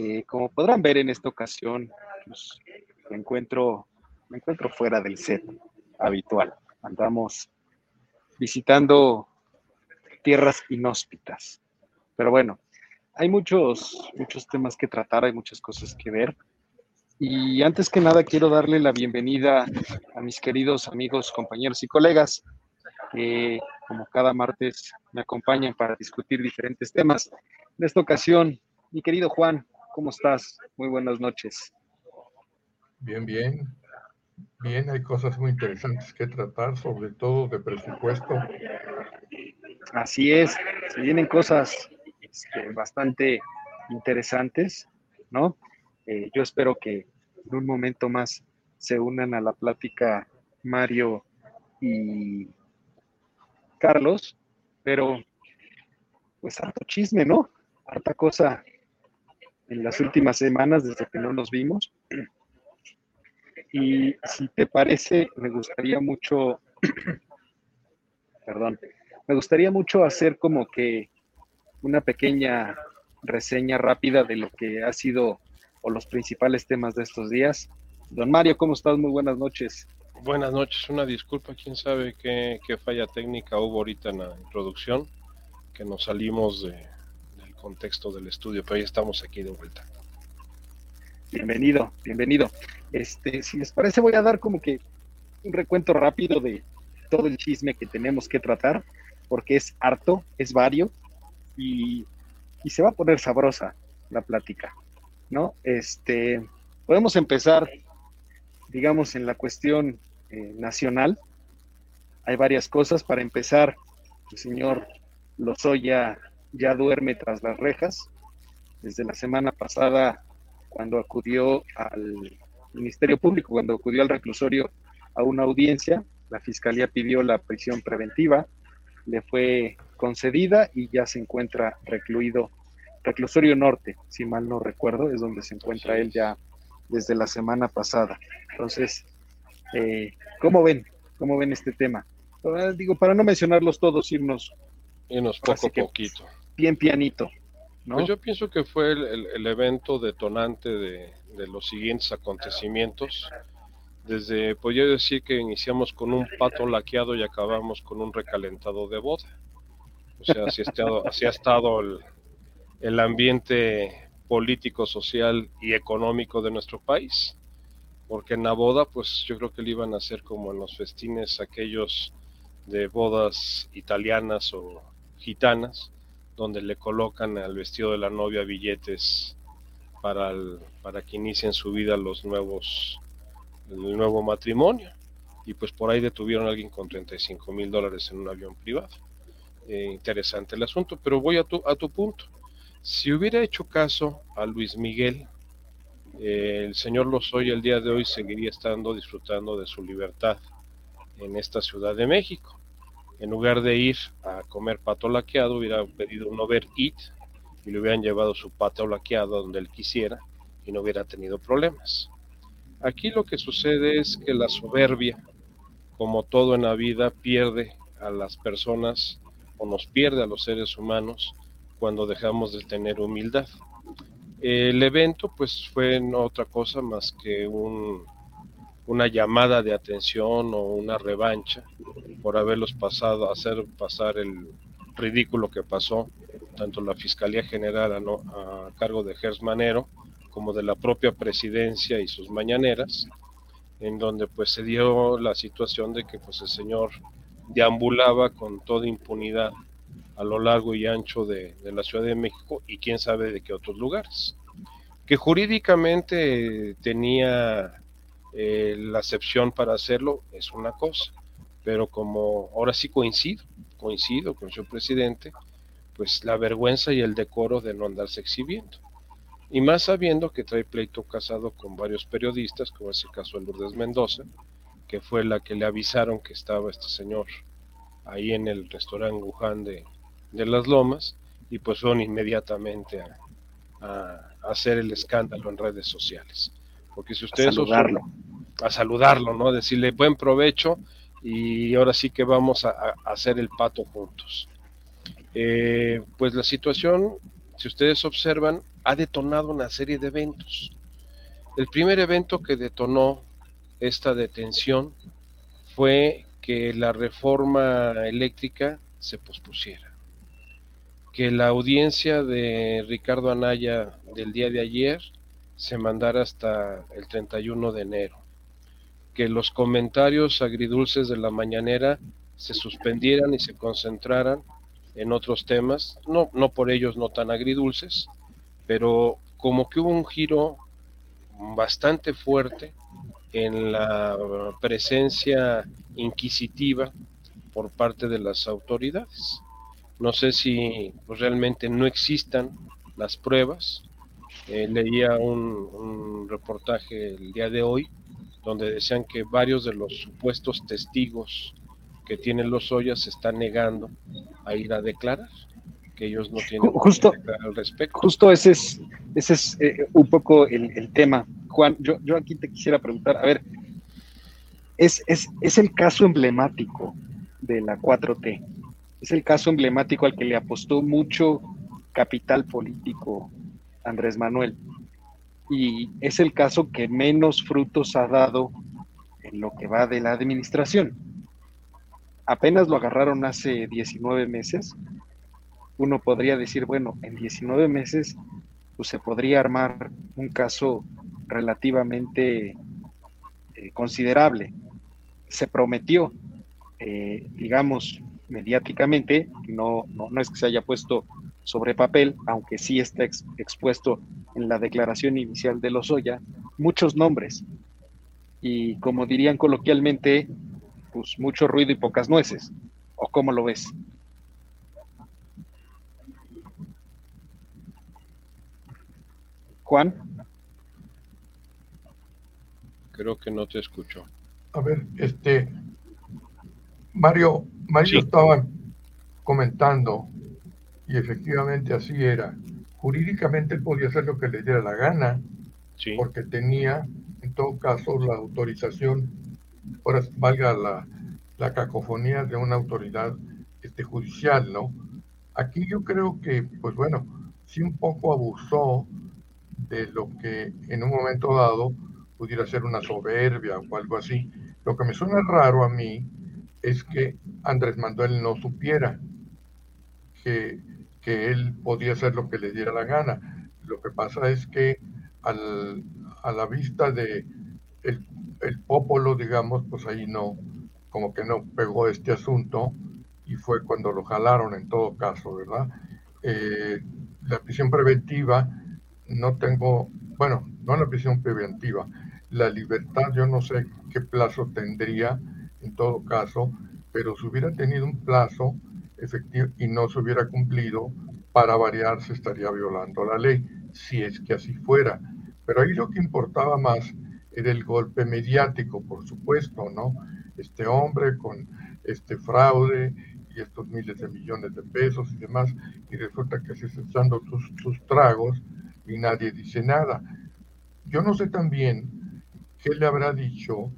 Eh, como podrán ver en esta ocasión, pues, me, encuentro, me encuentro fuera del set habitual. Andamos visitando tierras inhóspitas. Pero bueno, hay muchos, muchos temas que tratar, hay muchas cosas que ver. Y antes que nada quiero darle la bienvenida a mis queridos amigos, compañeros y colegas que como cada martes me acompañan para discutir diferentes temas. En esta ocasión, mi querido Juan, ¿cómo estás? Muy buenas noches. Bien, bien. Bien, hay cosas muy interesantes que tratar, sobre todo de presupuesto. Así es, se vienen cosas este, bastante interesantes, ¿no? Eh, yo espero que en un momento más se unan a la plática Mario y Carlos, pero pues harto chisme, ¿no? Harta cosa en las últimas semanas desde que no nos vimos. Y si te parece, me gustaría mucho, perdón, me gustaría mucho hacer como que una pequeña reseña rápida de lo que ha sido o los principales temas de estos días. Don Mario, ¿cómo estás? Muy buenas noches. Buenas noches, una disculpa, quién sabe qué, falla técnica hubo ahorita en la introducción, que nos salimos de, contexto del estudio, pero ya estamos aquí de vuelta. Bienvenido, bienvenido. Este, si les parece, voy a dar como que un recuento rápido de todo el chisme que tenemos que tratar, porque es harto, es vario, y, y se va a poner sabrosa la plática, ¿no? Este, podemos empezar, digamos, en la cuestión eh, nacional. Hay varias cosas. Para empezar, el señor Lozoya ya duerme tras las rejas. Desde la semana pasada, cuando acudió al Ministerio Público, cuando acudió al reclusorio a una audiencia, la Fiscalía pidió la prisión preventiva, le fue concedida y ya se encuentra recluido, reclusorio norte, si mal no recuerdo, es donde se encuentra él ya desde la semana pasada. Entonces, eh, ¿Cómo ven? ¿Cómo ven este tema? digo, para no mencionarlos todos, irnos. Irnos poco a poquito. Bien pianito. ¿no? Pues yo pienso que fue el, evento detonante de, los siguientes acontecimientos. Desde, podría decir que iniciamos con un pato laqueado y acabamos con un recalentado de boda. O sea, así ha estado, el, el ambiente político, social y económico de nuestro país porque en la boda, pues yo creo que le iban a hacer como en los festines aquellos de bodas italianas o gitanas, donde le colocan al vestido de la novia billetes para, para que inicien su vida los nuevos, el nuevo matrimonio. Y pues por ahí detuvieron a alguien con 35 mil dólares en un avión privado. Eh, interesante el asunto, pero voy a tu, a tu punto. Si hubiera hecho caso a Luis Miguel, el señor Lozoya el día de hoy seguiría estando disfrutando de su libertad en esta Ciudad de México. En lugar de ir a comer pato laqueado, hubiera pedido un Over Eat y le hubieran llevado su pato laqueado donde él quisiera y no hubiera tenido problemas. Aquí lo que sucede es que la soberbia, como todo en la vida, pierde a las personas o nos pierde a los seres humanos cuando dejamos de tener humildad. El evento pues fue no otra cosa más que un, una llamada de atención o una revancha por haberlos pasado, hacer pasar el ridículo que pasó, tanto la Fiscalía General a, cargo de Gers Manero como de la propia presidencia y sus mañaneras, en donde pues se dio la situación de que pues el señor deambulaba con toda impunidad a lo largo y ancho de, la Ciudad de México y quién sabe de qué otros lugares. Que jurídicamente tenía eh, la excepción para hacerlo es una cosa, pero como ahora sí coincido, coincido con su presidente, pues la vergüenza y el decoro de no andarse exhibiendo. Y más sabiendo que trae pleito casado con varios periodistas, como es el caso de Lourdes Mendoza, que fue la que le avisaron que estaba este señor ahí en el restaurante Wuhan de, de Las Lomas, y pues fueron inmediatamente a, hacer el escándalo en redes sociales. Porque si ustedes... A saludarlo. a saludarlo, ¿no? Decirle buen provecho y ahora sí que vamos a, hacer el pato juntos. Eh, pues la situación, si ustedes observan, ha detonado una serie de eventos. El primer evento que detonó esta detención fue que la reforma eléctrica se pospusiera, que la audiencia de Ricardo Anaya del día de ayer se mandara hasta el 31 de enero, que los comentarios agridulces de la mañanera se suspendieran y se concentraran en otros temas, no, no por ellos no tan agridulces, pero como que hubo un giro bastante fuerte en la presencia inquisitiva por parte de las autoridades. No sé si pues, realmente no existan las pruebas. Eh, leía un, reportaje el día de hoy donde decían que varios de los supuestos testigos que tienen los Ollas se están negando a ir a declarar, que ellos no tienen justo, al respecto. Justo ese es, ese es eh, un poco el, el tema Juan, yo, yo aquí te quisiera preguntar, a ver, es, es, el caso emblemático de la 4T, es el caso emblemático al que le apostó mucho capital político Andrés Manuel. Y es el caso que menos frutos ha dado en lo que va de la administración. Apenas lo agarraron hace 19 meses. Uno podría decir, bueno, en 19 meses pues se podría armar un caso relativamente eh, considerable. Se prometió, eh, digamos, mediáticamente, no, no, es que se haya puesto sobre papel, aunque sí está expuesto en la declaración inicial de Lozoya, muchos nombres. Y como dirían coloquialmente, pues mucho ruido y pocas nueces. ¿O cómo lo ves? Juan. Creo que no te escucho. A ver, este, Mario, Mario estaba comentando, y efectivamente así era. Jurídicamente podía hacer lo que le diera la gana, porque tenía, en todo caso, la autorización, ahora valga la, la cacofonía de una autoridad este, judicial, ¿no? Aquí yo creo que, pues bueno, sí un poco abusó de lo que en un momento dado pudiera ser una soberbia o algo así. Lo que me suena raro a mí es que Andrés Manuel no supiera que, que él podía hacer lo que le diera la gana. Lo que pasa es que al, a la vista de el, el popolo, digamos, pues ahí no, como que no pegó este asunto y fue cuando lo jalaron en todo caso, ¿verdad? Eh, la prisión preventiva, no tengo, bueno, no la prisión preventiva, la libertad, yo no sé qué plazo tendría en todo caso, pero si hubiera tenido un plazo efectivo y no se hubiera cumplido, para variar se estaría violando la ley, si es que así fuera. Pero ahí lo que importaba más era el golpe mediático, por supuesto, ¿no? Este hombre con este fraude y estos miles de millones de pesos y demás, y resulta que se está echando sus, sus tragos y nadie dice nada. Yo no sé también ¿qué le habrá dicho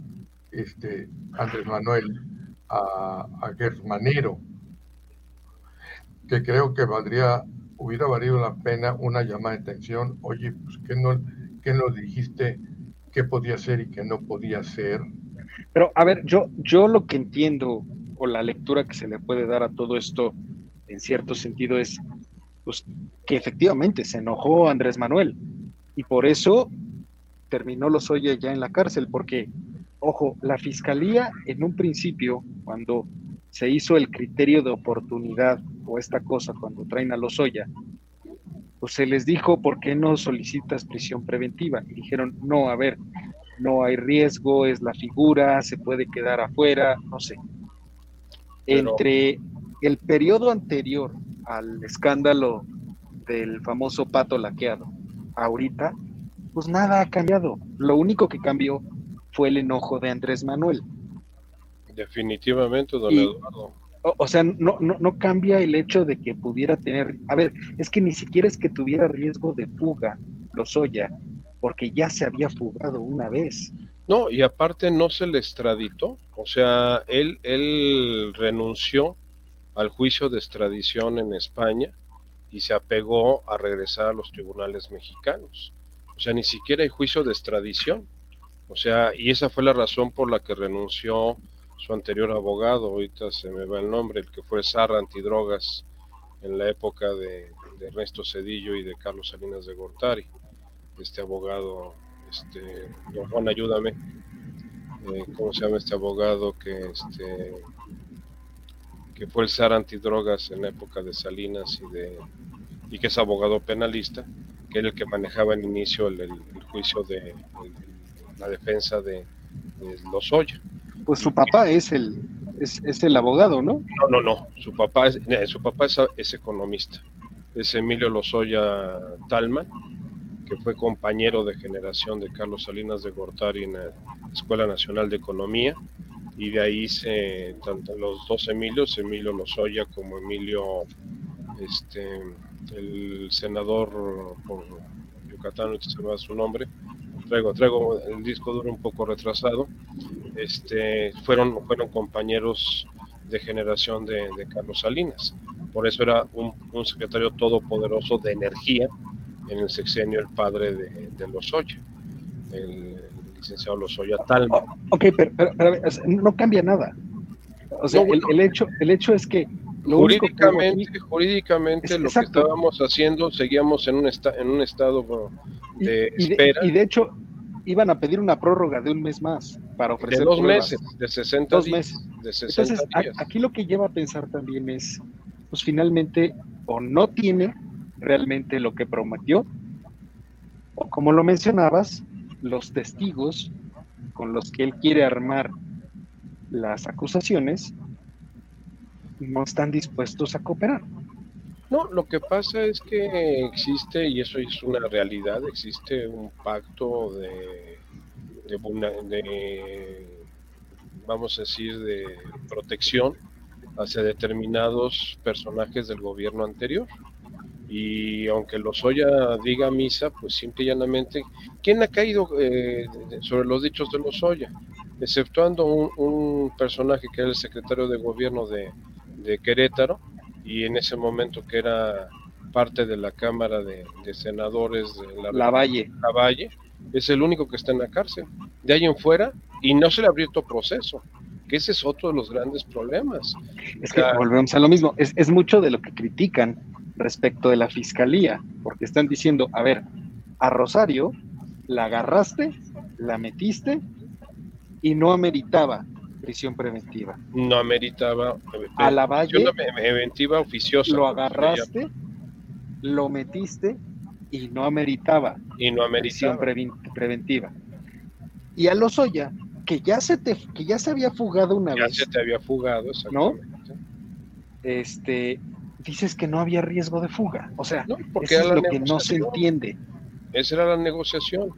este Andrés Manuel a, a Gersmanero? Que creo que valdría, hubiera valido la pena una llamada de atención. Oye, pues, ¿qué no, qué no dijiste qué podía ser y qué no podía ser? Pero, a ver, yo, yo lo que entiendo o la lectura que se le puede dar a todo esto, en cierto sentido, es pues, que efectivamente se enojó Andrés Manuel y por eso terminó los oye ya en la cárcel, porque, ojo, la fiscalía en un principio, cuando se hizo el criterio de oportunidad o esta cosa cuando traen a Lozoya, pues se les dijo, ¿por qué no solicitas prisión preventiva? Y dijeron, no, a ver, no hay riesgo, es la figura, se puede quedar afuera, no sé. Entre el periodo anterior al escándalo del famoso pato laqueado ahorita, pues nada ha cambiado. Lo único que cambió fue el enojo de Andrés Manuel. Definitivamente, don Eduardo. O, sea, no, no, no cambia el hecho de que pudiera tener, a ver, es que ni siquiera es que tuviera riesgo de fuga, Lozoya, porque ya se había fugado una vez. No, y aparte no se le extraditó, o sea, él, él renunció al juicio de extradición en España y se apegó a regresar a los tribunales mexicanos. O sea, ni siquiera hay juicio de extradición. O sea, y esa fue la razón por la que renunció su anterior abogado, ahorita se me va el nombre, el que fue Sarra Antidrogas en la época de, Ernesto Cedillo y de Carlos Salinas de Gortari. Este abogado, este, don Juan, ayúdame. Eh, ¿Cómo se llama este abogado que este que fue el SAR antidrogas en la época de Salinas y de y que es abogado penalista, que era el que manejaba en inicio el, juicio de la defensa de, de Lozoya. Pues su papá es el, es, el abogado, ¿no? No, no, no. Su papá es, su papá es, economista. Es Emilio Lozoya Talman, que fue compañero de generación de Carlos Salinas de Gortari en la Escuela Nacional de Economía. Y de ahí se, tanto los dos Emilios, Emilio Lozoya como Emilio, este, el senador por Yucatán, no se me su nombre, traigo, traigo el disco duro un poco retrasado, este, fueron, fueron compañeros de generación de, Carlos Salinas. Por eso era un, secretario todopoderoso de energía en el sexenio el padre de, de Lozoya, el, licenciado Lozoya Talma. Ok, pero, no cambia nada. O sea, el, hecho, el hecho es que jurídicamente, jurídicamente lo que estábamos haciendo, seguíamos en un, en un estado de espera. y de hecho, iban a pedir una prórroga de un mes más para ofrecer. De dos meses, de 60 dos meses. De 60 Entonces, aquí lo que lleva a pensar también es, pues finalmente, o no tiene realmente lo que prometió, o como lo mencionabas, los testigos con los que él quiere armar las acusaciones no están dispuestos a cooperar. No, lo que pasa es que existe, y eso es una realidad, existe un pacto de, de, vamos a decir, de protección hacia determinados personajes del gobierno anterior. Y aunque Lozoya diga misa, pues simple y llanamente, ¿quién ha caído eh, sobre los dichos de Lozoya? Exceptuando un, un personaje que era el secretario de gobierno de, de Querétaro, y en ese momento que era parte de la Cámara de, Senadores de la, la Valle. La Valle, es el único que está en la cárcel. De ahí en fuera, y no se le ha abierto proceso, que ese es otro de los grandes problemas. Es que volvemos a lo mismo, es, es mucho de lo que critican respecto de la fiscalía, porque están diciendo, a ver, a Rosario la agarraste, la metiste y no ameritaba prisión preventiva. No ameritaba. A la Valle. Preventiva oficiosa. Lo agarraste, lo metiste y no ameritaba. Y no ameritaba. Prisión preventiva. Y a Lozoya, que ya se te, que ya se había fugado una vez. Ya se te había fugado, ¿no? Este, dices que no había riesgo de fuga. O sea, porque eso es lo que no se entiende. Esa era la negociación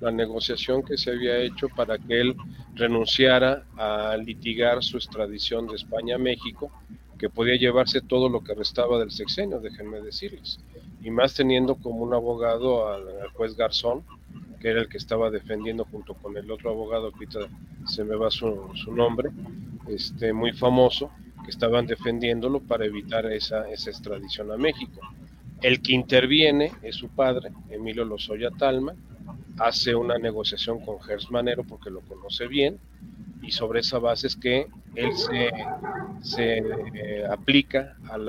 la negociación que se había hecho para que él renunciara a litigar su extradición de España a México, que podía llevarse todo lo que restaba del sexenio, déjenme decirles. Y más teniendo como un abogado al, juez Garzón, que era el que estaba defendiendo junto con el otro abogado, que se me va su, su nombre, este, muy famoso, que estaban defendiéndolo para evitar esa, esa extradición a México. El que interviene es su padre, Emilio Lozoya Talma, hace una negociación con Gers Manero porque lo conoce bien y sobre esa base es que él se, se eh, aplica al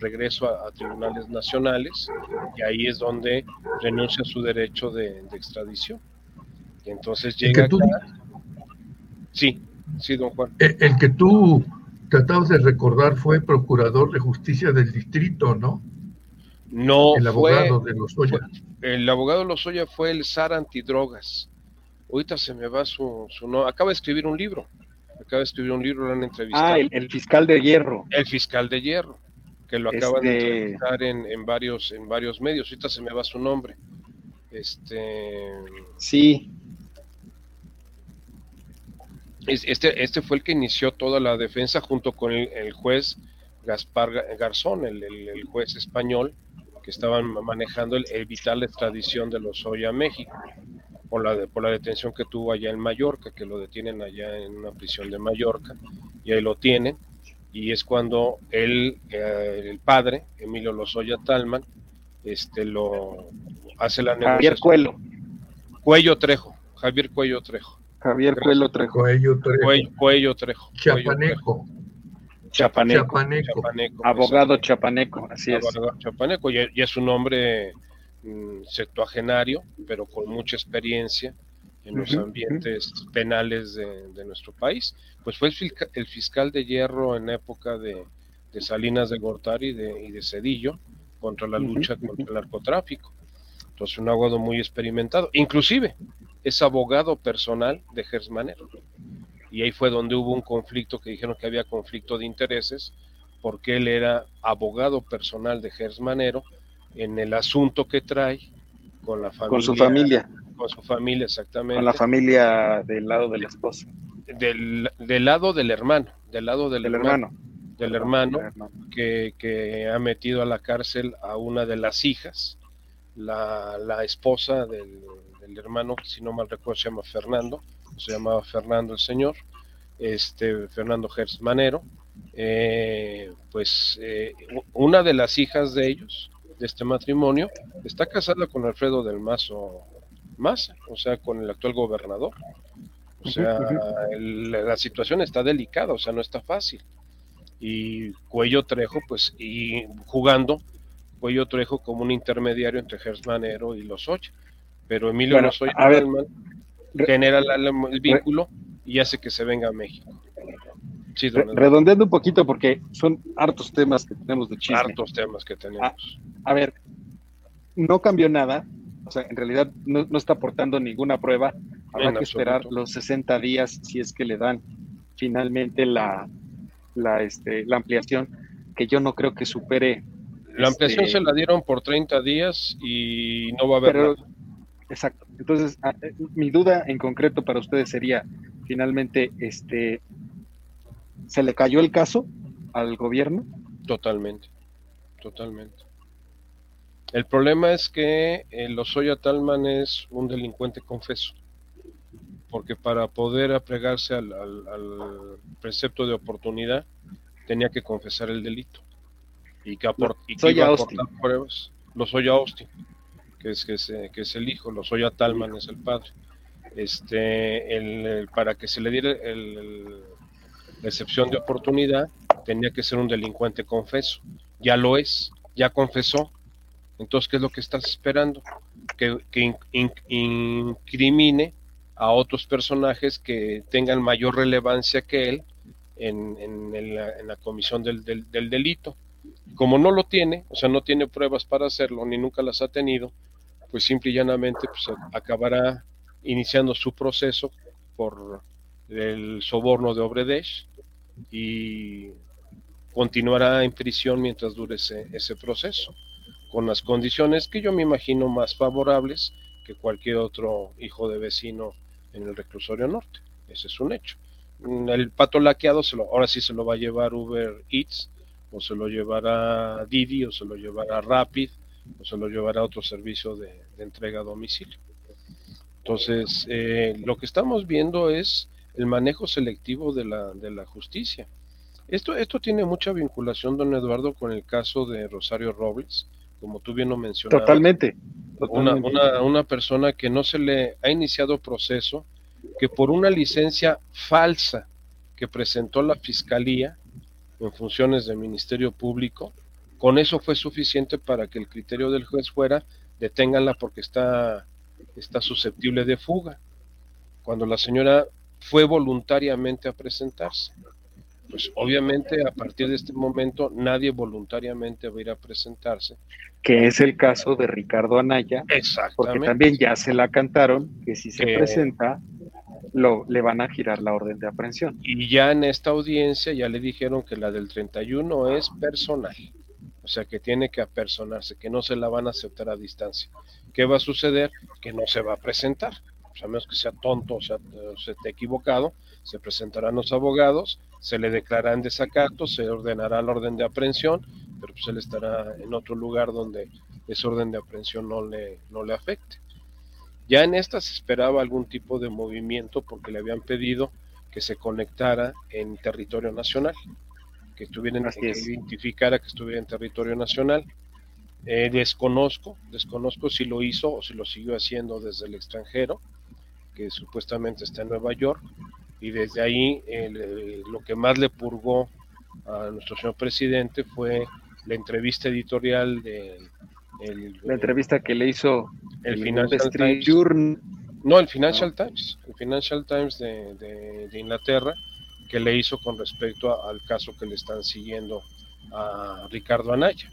regreso a, tribunales nacionales y ahí es donde renuncia a su derecho de, extradición. Y entonces llega... Sí, sí, don Juan. El, el que tú tratabas de recordar fue procurador de justicia del distrito, ¿no? No el abogado de Lozoya. el abogado de Lozoya fue el SAR antidrogas. Ahorita se me va su, su no, acaba de escribir un libro. Acaba de escribir un libro, lo han entrevistado. Ah, el, fiscal de hierro. El fiscal de hierro, que lo acaban de este entrevistar en, en, varios, en varios medios. Ahorita se me va su nombre. Este. Sí. Este, este fue el que inició toda la defensa junto con el, juez Gaspar Garzón, el, el, juez español, que estaban manejando el evitar la extradición de los Lozoya a México por la, por la detención que tuvo allá en Mallorca, que lo detienen allá en una prisión de Mallorca, y ahí lo tienen, y es cuando él, eh, el padre, Emilio Lozoya Talman, este, lo hace la negociación. Javier Cuello. Cuello Trejo, Javier Cuello Trejo. Javier Cuello Trejo. Cuello Trejo. Cuello, Trejo. Chapaneco. Chapaneco. Abogado Chapaneco, así es. Abogado Chapaneco, y, es un hombre mm, septuagenario, pero con mucha experiencia en los ambientes penales de, nuestro país. Pues fue el, fiscal de hierro en época de, Salinas de Gortari y de, y de Cedillo contra la lucha contra el narcotráfico. Entonces, un abogado muy experimentado. Inclusive, es abogado personal de Gersmanero. Y ahí fue donde hubo un conflicto que dijeron que había conflicto de intereses, porque él era abogado personal de Gersmanero en el asunto que trae con la familia. Con su familia. Con su familia, exactamente. Con la familia del lado de la esposa. Del, lado del hermano, del lado del, hermano, Del hermano, Que, que, ha metido a la cárcel a una de las hijas, la, la esposa del, del, hermano, si no mal recuerdo, se llama Fernando, se llamaba Fernando el señor, este Fernando Gers Manero, eh, pues eh, una de las hijas de ellos, de este matrimonio, está casada con Alfredo del Mazo Maza, o sea, con el actual gobernador. O sea, la situación está delicada, o sea, no está fácil. Y Cuello Trejo, pues, y jugando Cuello Trejo como un intermediario entre Gers Manero y Lozoya. Pero Emilio bueno, Lozoya genera el vínculo y hace que se venga a México. redondeando un poquito porque son hartos temas que tenemos de chisme. Hartos temas que tenemos. A, ver, no cambió nada, o sea, en realidad no, está aportando ninguna prueba. Habrá que esperar los 60 días si es que le dan finalmente la, la, este, la ampliación, que yo no creo que supere. La ampliación este, se la dieron por 30 días y no va a haber Exacto. Entonces, eh, mi duda en concreto para ustedes sería, finalmente, este, ¿se le cayó el caso al gobierno? Totalmente, totalmente. El problema es que el Lozoya Talman es un delincuente confeso, porque para poder apregarse al, precepto de oportunidad tenía que confesar el delito y que, aport, y que iba a aportar pruebas. Lozoya Austin que es, que es, que es el hijo, Talman es el padre. Este, para que se le diera el, la excepción de oportunidad, tenía que ser un delincuente confeso. Ya lo es, ya confesó. Entonces, ¿qué es lo que estás esperando? Que, incrimine a otros personajes que tengan mayor relevancia que él en, la, comisión del, del, delito. Como no lo tiene, o sea, no tiene pruebas para hacerlo, ni nunca las ha tenido, pues simple y llanamente pues, acabará iniciando su proceso por el soborno de Obredesh y continuará en prisión mientras dure ese, ese proceso, con las condiciones que yo me imagino más favorables que cualquier otro hijo de vecino en el reclusorio norte. Ese es un hecho. El pato laqueado se lo, ahora sí se lo va a llevar Uber Eats, o se lo llevará Didi, o se lo llevará Rapid, se lo llevará a otro servicio de, entrega a domicilio. Entonces, eh, lo que estamos viendo es el manejo selectivo de la, de la justicia. Esto, esto tiene mucha vinculación, don Eduardo, con el caso de Rosario Robles, como tú bien lo mencionabas. Totalmente. Una, una, una persona que no se le ha iniciado proceso, que por una licencia falsa que presentó la Fiscalía en funciones del Ministerio Público, con eso fue suficiente para que el criterio del juez fuera deténganla porque está, está susceptible de fuga. Cuando la señora fue voluntariamente a presentarse. Pues obviamente a partir de este momento nadie voluntariamente va a ir a presentarse. Que es el caso de Ricardo Anaya. Exactamente. Porque también ya se la cantaron que si se presenta lo, le van a girar la orden de aprehensión. Y ya en esta audiencia ya le dijeron que la del 31 es personal O sea que tiene que apersonarse, que no se la van a aceptar a distancia. ¿Qué va a suceder? Que no se va a presentar. O sea, menos que sea tonto o sea, se esté equivocado, se presentarán los abogados, se le declararán desacato, se ordenará el orden de aprehensión, pero pues él estará en otro lugar donde ese orden de aprehensión no le, no le afecte. Ya en esta se esperaba algún tipo de movimiento porque le habían pedido que se conectara en territorio nacional, que estuviera en, que identificara que estuviera en territorio nacional. Eh, desconozco, desconozco si lo hizo o si lo siguió haciendo desde el extranjero, que supuestamente está en Nueva York, y desde ahí eh, lo que más le purgó a nuestro señor presidente fue la entrevista editorial de la entrevista que le hizo el, Financial Times. No, el Financial Times, el Financial Times de, Inglaterra, que le hizo con respecto al caso que le están siguiendo a Ricardo Anaya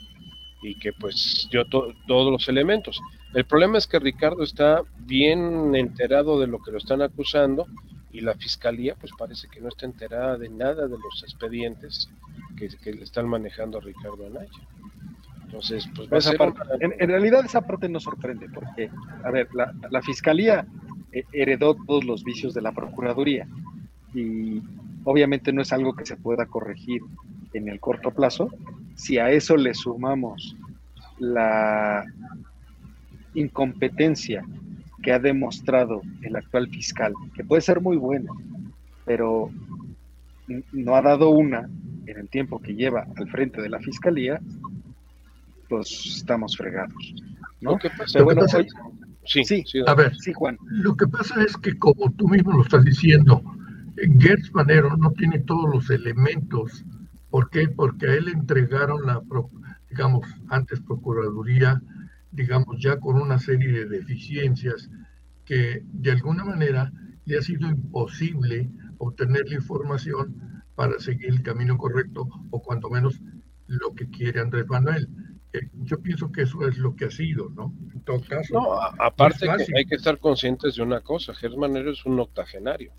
y que pues dio todos los elementos. El problema es que Ricardo está bien enterado de lo que lo están acusando y la fiscalía pues parece que no está enterada de nada de los expedientes que, que le están manejando a Ricardo Anaya. Entonces, pues en, realidad esa parte no sorprende, porque, a ver, la, fiscalía eh, heredó todos los vicios de la Procuraduría y obviamente no es algo que se pueda corregir en el corto plazo. Si a eso le sumamos la incompetencia que ha demostrado el actual fiscal, que puede ser muy bueno, pero no ha dado una en el tiempo que lleva al frente de la fiscalía, pues estamos fregados. ¿no? sí, sí, a ver, sí, Juan. Lo que pasa es que como tú mismo lo estás diciendo, Gertz Manero no tiene todos los elementos. ¿Por qué? Porque a él entregaron la, digamos, antes Procuraduría, digamos, ya con una serie de deficiencias que de alguna manera le ha sido imposible obtener la información para seguir el camino correcto o cuando menos lo que quiere Andrés Manuel yo pienso que eso es lo que ha sido, ¿no? En todo caso. No, aparte que hay que estar conscientes de una cosa, Germán es un octogenario.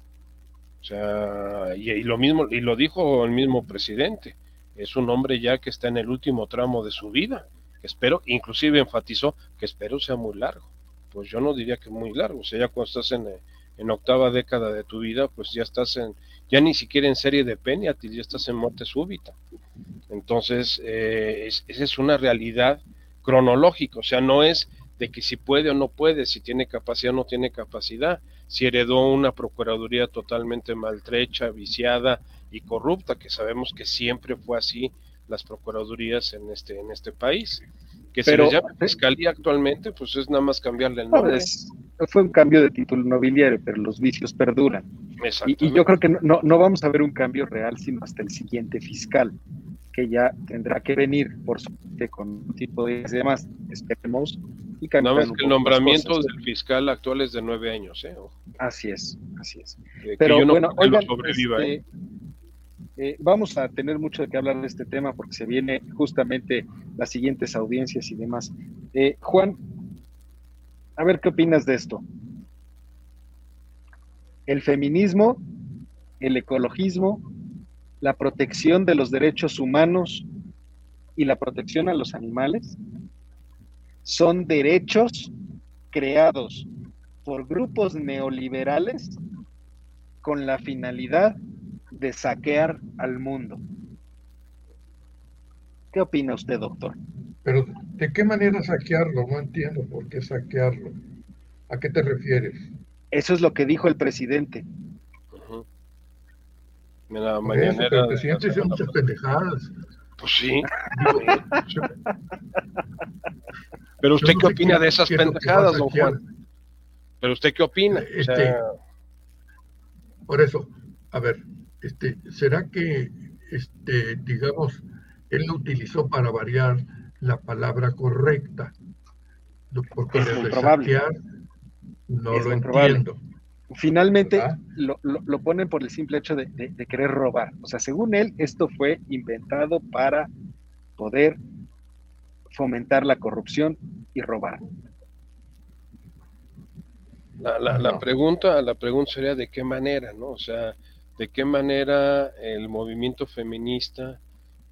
O sea, y, lo mismo, y lo dijo el mismo presidente, es un hombre ya que está en el último tramo de su vida, que espero, inclusive enfatizó que espero sea muy largo. Pues yo no diría que muy largo, o sea, ya cuando estás en, en octava década de tu vida, pues ya estás en, ya ni siquiera en serie de Peniatil, ya estás en muerte súbita. Entonces, eh, esa es una realidad cronológica, o sea, no es de que si puede o no puede, si tiene capacidad o no tiene capacidad, si heredó una procuraduría totalmente maltrecha, viciada y corrupta, que sabemos que siempre fue así las procuradurías en este, en este país. Que Pero, se le llama fiscalía actualmente, pues es nada más cambiarle el nombre. fue un cambio de título nobiliario, pero los vicios perduran. Y, yo creo que no, no vamos a ver un cambio real sino hasta el siguiente fiscal que ya tendrá que venir, por suerte, con un tipo de demás, esperemos. Y Nada más que el nombramiento del fiscal actual es de nueve años, ¿eh? Así es, así es. Pero bueno, este, ¿eh? Eh, vamos a tener mucho de qué hablar de este tema porque se viene justamente las siguientes audiencias y demás. Eh, Juan, a ver qué opinas de esto. El feminismo, el ecologismo, la protección de los derechos humanos y la protección a los animales son derechos creados por grupos neoliberales con la finalidad de saquear al mundo. ¿Qué opina usted, doctor? Pero, ¿de qué manera saquearlo? No entiendo por qué saquearlo. ¿A qué te refieres? Eso es lo que dijo el presidente. La mañanera. El presidente hizo muchas pendejadas. Pues sí. Pero usted qué opina de esas pendejadas, don Juan? Pero usted qué opina? Este, Por eso, a ver, este, ¿será que, este, digamos, él lo utilizó para variar la palabra correcta? Porque es de saquear, no lo entiendo. Finalmente lo, lo, ponen por el simple hecho de, querer robar. O sea, según él, esto fue inventado para poder fomentar la corrupción y robar. La, la, la, pregunta, la pregunta sería de qué manera, ¿no? O sea, de qué manera el movimiento feminista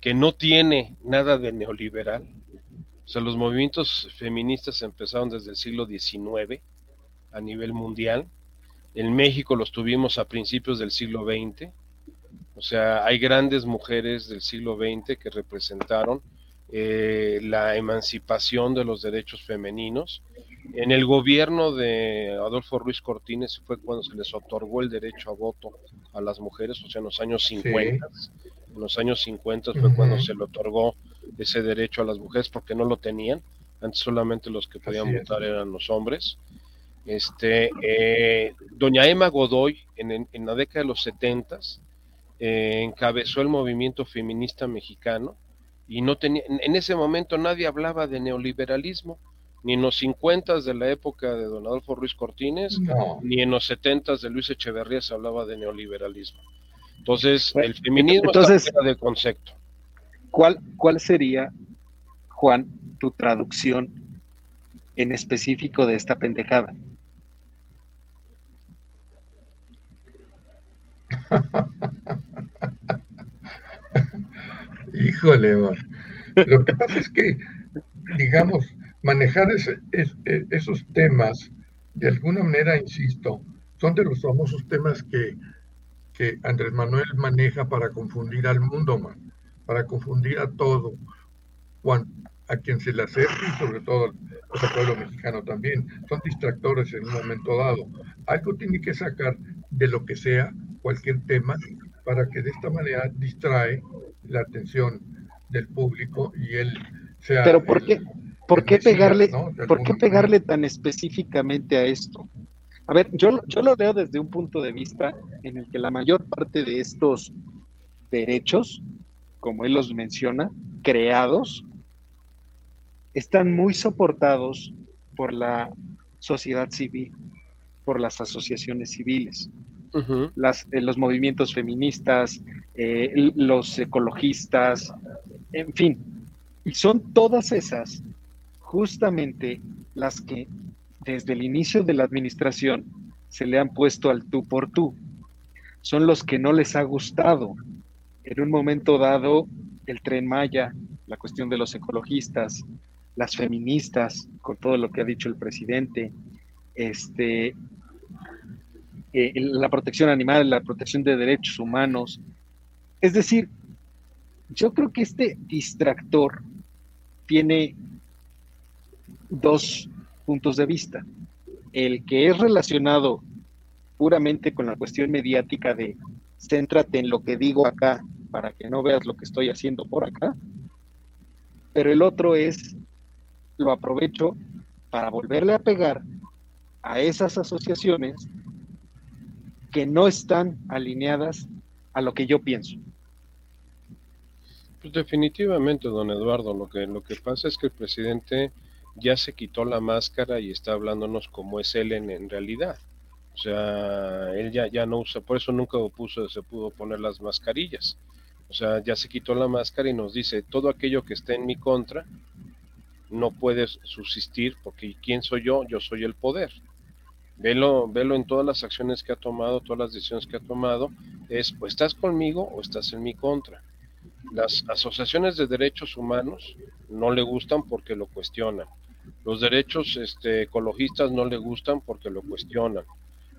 que no tiene nada de neoliberal. O sea, los movimientos feministas empezaron desde el siglo XIX a nivel mundial. En México los tuvimos a principios del siglo XX. O sea, hay grandes mujeres del siglo XX que representaron eh, la emancipación de los derechos femeninos. En el gobierno de Adolfo Ruiz Cortines fue cuando se les otorgó el derecho a voto a las mujeres, o sea, en los años 50 en los años 50 fue cuando se le otorgó ese derecho a las mujeres porque no lo tenían. Antes solamente los que podían votar eran los hombres. Este, eh, doña Emma Godoy, en, la década de los 70, eh, encabezó el movimiento feminista mexicano y no tenía, en, ese momento nadie hablaba de neoliberalismo, ni en los 50 de la época de don Adolfo Ruiz Cortines, ni en los 70 de Luis Echeverría se hablaba de neoliberalismo. Entonces, el feminismo Entonces, está de concepto. ¿cuál, ¿Cuál sería, Juan, tu traducción en específico de esta pendejada? Híjole, lo que pasa es que, digamos, manejar esos temas, de alguna manera, insisto, son de los famosos temas que Andrés Manuel maneja para confundir al mundo, man, para confundir a todo, a quien se le acerque y sobre todo al pueblo mexicano también. Son distractores en un momento dado. Algo tiene que sacar de lo que sea, cualquier tema, para que de esta manera distrae la atención del público y él sea... Pero ¿por qué, ¿por qué pegarle, ¿por qué pegarle tan específicamente a esto? A ver, yo, yo lo veo desde un punto de vista en el que la mayor parte de estos derechos, como él los menciona, creados, están muy soportados por la sociedad civil, por las asociaciones civiles, las, eh, los movimientos feministas, eh, los ecologistas, en fin. Y son todas esas justamente las que desde el inicio de la administración se le han puesto al tú por tú. Son los que no les ha gustado. En un momento dado, el tren Maya, la cuestión de los ecologistas, las feministas, con todo lo que ha dicho el presidente, este, eh, la protección animal, la protección de derechos humanos. Es decir, yo creo que este distractor tiene dos puntos de vista. El que es relacionado puramente con la cuestión mediática de céntrate en lo que digo acá para que no veas lo que estoy haciendo por acá. Pero el otro es, lo aprovecho para volverle a pegar a esas asociaciones que no están alineadas a lo que yo pienso. Pues definitivamente, don Eduardo, lo que, lo que pasa es que el presidente ya se quitó la máscara y está hablándonos como es él en, realidad. O sea, él ya, ya no usa, por eso nunca puso, se pudo poner las mascarillas. O sea, ya se quitó la máscara y nos dice, todo aquello que esté en mi contra no puede subsistir porque ¿quién soy yo? Yo soy el poder. Velo, velo en todas las acciones que ha tomado, todas las decisiones que ha tomado, es o estás conmigo o estás en mi contra. Las asociaciones de derechos humanos no le gustan porque lo cuestionan. Los derechos este, ecologistas no le gustan porque lo cuestionan.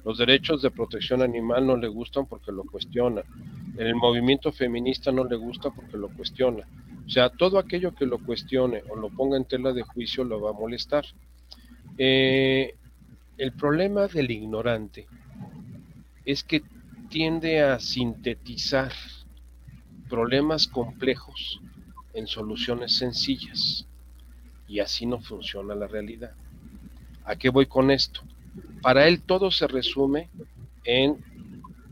Los derechos de protección animal no le gustan porque lo cuestionan. El movimiento feminista no le gusta porque lo cuestiona. O sea, todo aquello que lo cuestione o lo ponga en tela de juicio lo va a molestar. Eh, el problema del ignorante es que tiende a sintetizar problemas complejos en soluciones sencillas. Y así no funciona la realidad. ¿A qué voy con esto? Para él todo se resume en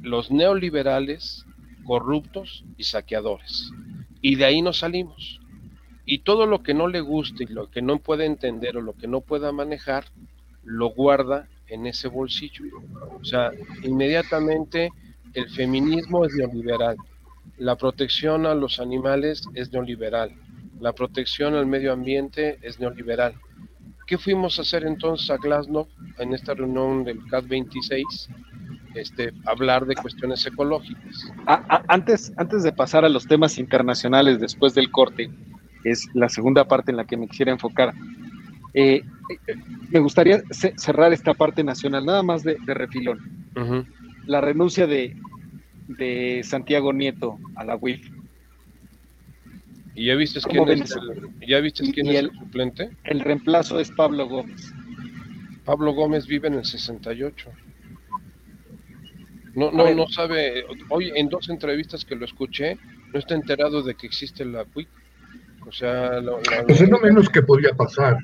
los neoliberales corruptos y saqueadores. Y de ahí nos salimos. Y todo lo que no le guste y lo que no puede entender o lo que no pueda manejar, lo guarda en ese bolsillo. O sea, inmediatamente el feminismo es neoliberal, la protección a los animales es neoliberal, la protección al medio ambiente es neoliberal. ¿Qué fuimos a hacer entonces a Glasgow en esta reunión del CAT 26? este, hablar de cuestiones ecológicas. antes, antes de pasar a los temas internacionales después del corte, es la segunda parte en la que me quisiera enfocar. Eh, me gustaría cerrar esta parte nacional, nada más de, refilón. La renuncia de, de Santiago Nieto a la UIF. ¿Y ya viste quién, es el, ¿ya viste quién es el, suplente? El reemplazo es Pablo Gómez. Pablo Gómez vive en el 68. No, no, no sabe. Hoy en dos entrevistas que lo escuché, no está enterado de que existe la UIF. O sea, pues es lo menos que podía pasar.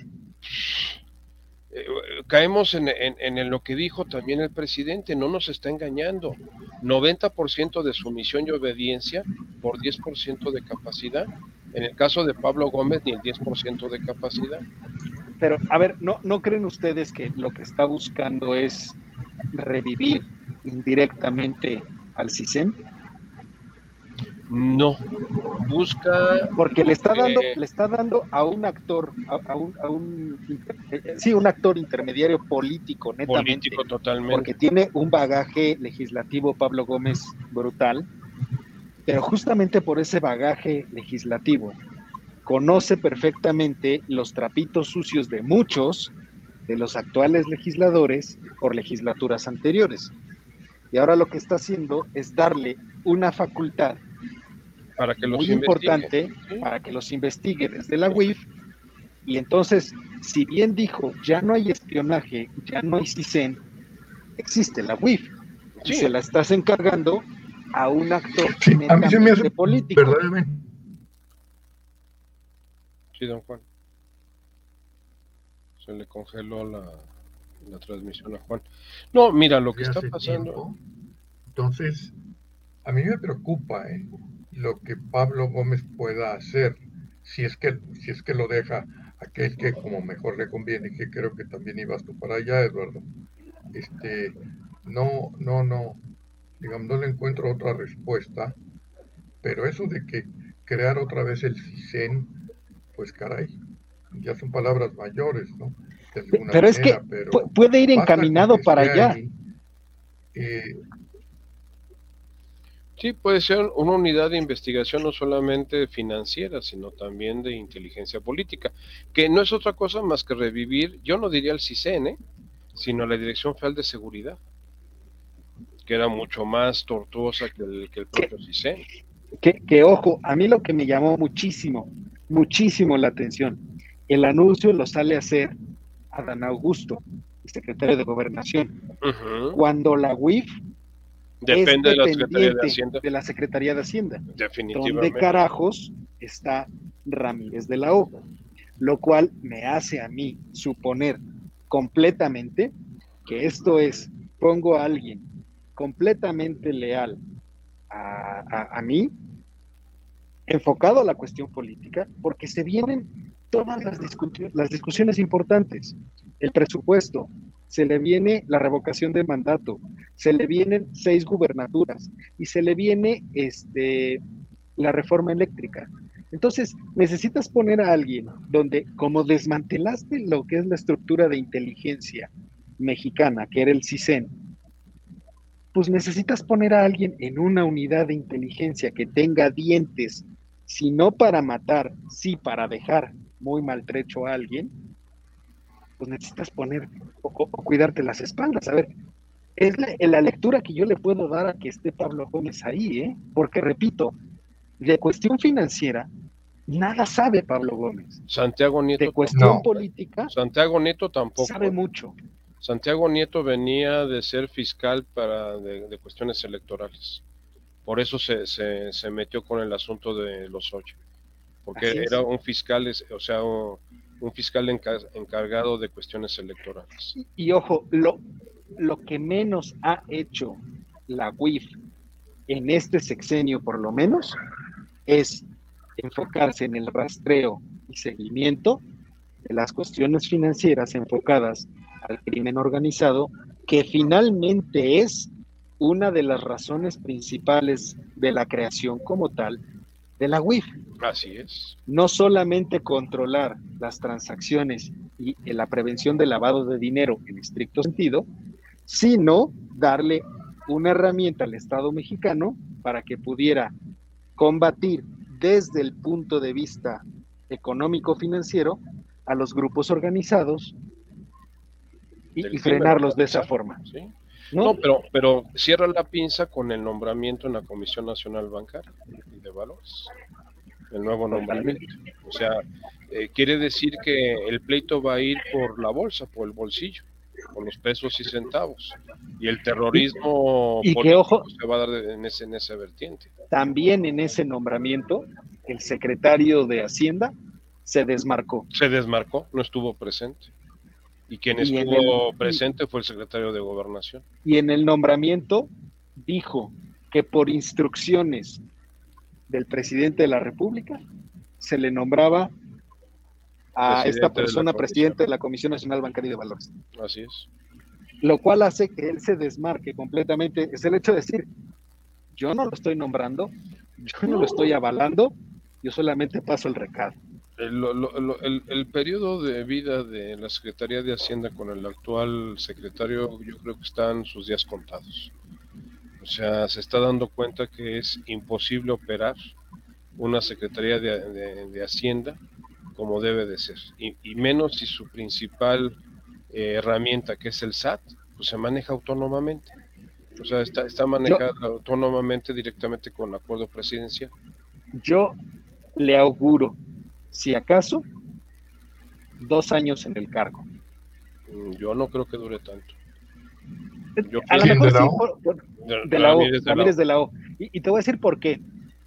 Eh, caemos en, en, lo que dijo también el presidente, no nos está engañando. 90% de sumisión y obediencia por 10% de capacidad. En el caso de Pablo Gómez, ni el 10% de capacidad. Pero, a ver, ¿no, ¿no creen ustedes que lo que está buscando es revivir indirectamente al CISEN? No, busca porque le está dando le está dando a un actor a, un, a un eh, sí un actor intermediario político netamente. Político totalmente. Porque tiene un bagaje legislativo Pablo Gómez brutal. Pero justamente por ese bagaje legislativo conoce perfectamente los trapitos sucios de muchos de los actuales legisladores por legislaturas anteriores. Y ahora lo que está haciendo es darle una facultad para que los muy importante para que los investigue desde la UIF. Y entonces, si bien dijo, ya no hay espionaje, ya no hay CISEN, existe la UIF. Y se la estás encargando a un actor sí, a mí se me hace político. Verdaderamente. Sí, don Juan. Se le congeló la, la transmisión a Juan. No, mira, lo que está pasando. entonces, a mí me preocupa, ¿eh? Lo que Pablo Gómez pueda hacer, si es que, si es que lo deja aquel que como mejor le conviene, que creo que también ibas tú para allá, Eduardo. Este, no, no, no, digamos, no le encuentro otra respuesta, pero eso de que crear otra vez el CISEN, pues caray, ya son palabras mayores, ¿no? pero es que puede ir encaminado para allá. eh, Sí, puede ser una unidad de investigación no solamente financiera, sino también de inteligencia política, que no es otra cosa más que revivir, yo no diría el CISEN, ¿eh? sino la Dirección Federal de Seguridad, que era mucho más tortuosa que el, que el propio CISEN. Que, que, ojo, a mí lo que me llamó muchísimo, muchísimo la atención, el anuncio lo sale a hacer Adán Augusto, el secretario de Gobernación, cuando la UIF Depende de la Secretaría de Hacienda. De la Secretaría de Hacienda. Definitivamente. Donde carajos está Ramírez de la O. Lo cual me hace a mí suponer completamente que esto es, pongo a alguien completamente leal a, a mí, enfocado a la cuestión política, porque se vienen todas las, las discusiones importantes. El presupuesto, se le viene la revocación de mandato, se le vienen seis gubernaturas y se le viene este, la reforma eléctrica. Entonces, necesitas poner a alguien donde, como desmantelaste lo que es la estructura de inteligencia mexicana, que era el CISEN, pues necesitas poner a alguien en una unidad de inteligencia que tenga dientes, si no para matar, sí para dejar muy maltrecho a alguien, pues necesitas poner o, cuidarte las espaldas. A ver, es la, lectura que yo le puedo dar a que esté Pablo Gómez ahí, ¿eh? Porque repito, de cuestión financiera, nada sabe Pablo Gómez. Santiago Nieto. De cuestión política. Santiago Nieto tampoco. Sabe mucho. Santiago Nieto venía de ser fiscal para de, cuestiones electorales. Por eso se, se, metió con el asunto de los ocho. Porque era un fiscal, o sea, un fiscal encargado de cuestiones electorales. Y, ojo, lo, lo que menos ha hecho la UIF en este sexenio, por lo menos, es enfocarse en el rastreo y seguimiento de las cuestiones financieras enfocadas al crimen organizado, que finalmente es una de las razones principales de la creación como tal de la UIF. Así es. No solamente controlar las transacciones y la prevención del lavado de dinero en estricto sentido, sino darle una herramienta al Estado mexicano para que pudiera combatir desde el punto de vista económico-financiero a los grupos organizados y, frenarlos de esa forma. ¿No? pero, pero cierra la pinza con el nombramiento en la Comisión Nacional Bancaria de Valores, el nuevo nombramiento. O sea, eh, quiere decir que el pleito va a ir por la bolsa, por el bolsillo, por los pesos y centavos. Y el terrorismo y, que, ojo, se va a dar en ese, en ese vertiente. También en ese nombramiento, el secretario de Hacienda se desmarcó. Se desmarcó, no estuvo presente. Y quien estuvo presente fue el secretario de Gobernación. Y en el nombramiento dijo que por instrucciones del presidente de la República se le nombraba a esta persona presidente de la Comisión Nacional Bancaria de Valores. Así es. Lo cual hace que él se desmarque completamente. Es el hecho de decir, yo no lo estoy nombrando, yo no lo estoy avalando, yo solamente paso el recado. El, el, periodo de vida de la Secretaría de Hacienda con el actual secretario, yo creo que están sus días contados. O sea, se está dando cuenta que es imposible operar una Secretaría de, Hacienda como debe de ser. Y, menos si su principal eh, herramienta, que es el SAT, pues se maneja autónomamente. O sea, está, está manejada autónomamente directamente con el acuerdo presidencial. Yo le auguro si acaso, dos años en el cargo. Mm, yo no creo que dure tanto. a lo mejor sí, de la O, de la O. Y, te voy a decir por qué.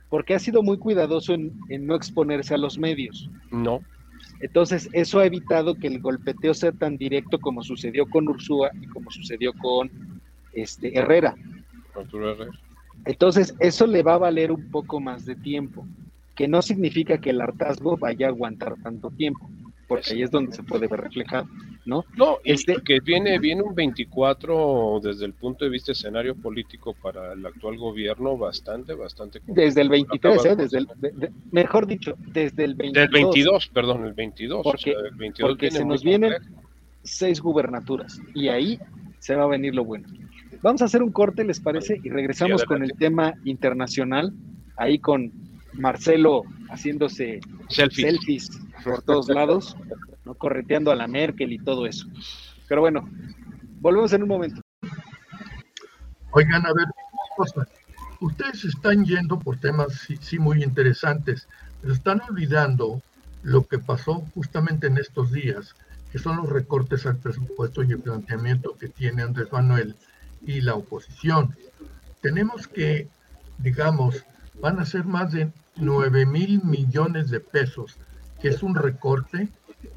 Porque ha sido muy cuidadoso en, no exponerse a los medios. No. Entonces, eso ha evitado que el golpeteo sea tan directo como sucedió con Ursúa y como sucedió con este Herrera. Herrera. Entonces, eso le va a valer un poco más de tiempo que no significa que el hartazgo vaya a aguantar tanto tiempo, porque ahí es donde se puede ver reflejado, ¿no? No, este, que viene, viene un 24 desde el punto de vista escenario político para el actual gobierno bastante, bastante. Desde el 23, ¿eh? desde el, mejor dicho, desde el 22. Del 22, perdón, el 22. Porque, el 22 porque se nos vienen seis gubernaturas y ahí se va a venir lo bueno. Vamos a hacer un corte, ¿les parece? Y regresamos con el tema internacional, ahí con Marcelo haciéndose selfies, por todos lados, ¿no? correteando a la Merkel y todo eso. Pero bueno, volvemos en un momento. Oigan, a ver, ustedes están yendo por temas sí, muy interesantes, pero están olvidando lo que pasó justamente en estos días, que son los recortes al presupuesto y el planteamiento que tiene Andrés Manuel y la oposición. Tenemos que, digamos, van a ser más de 9 mil millones de pesos, que es un recorte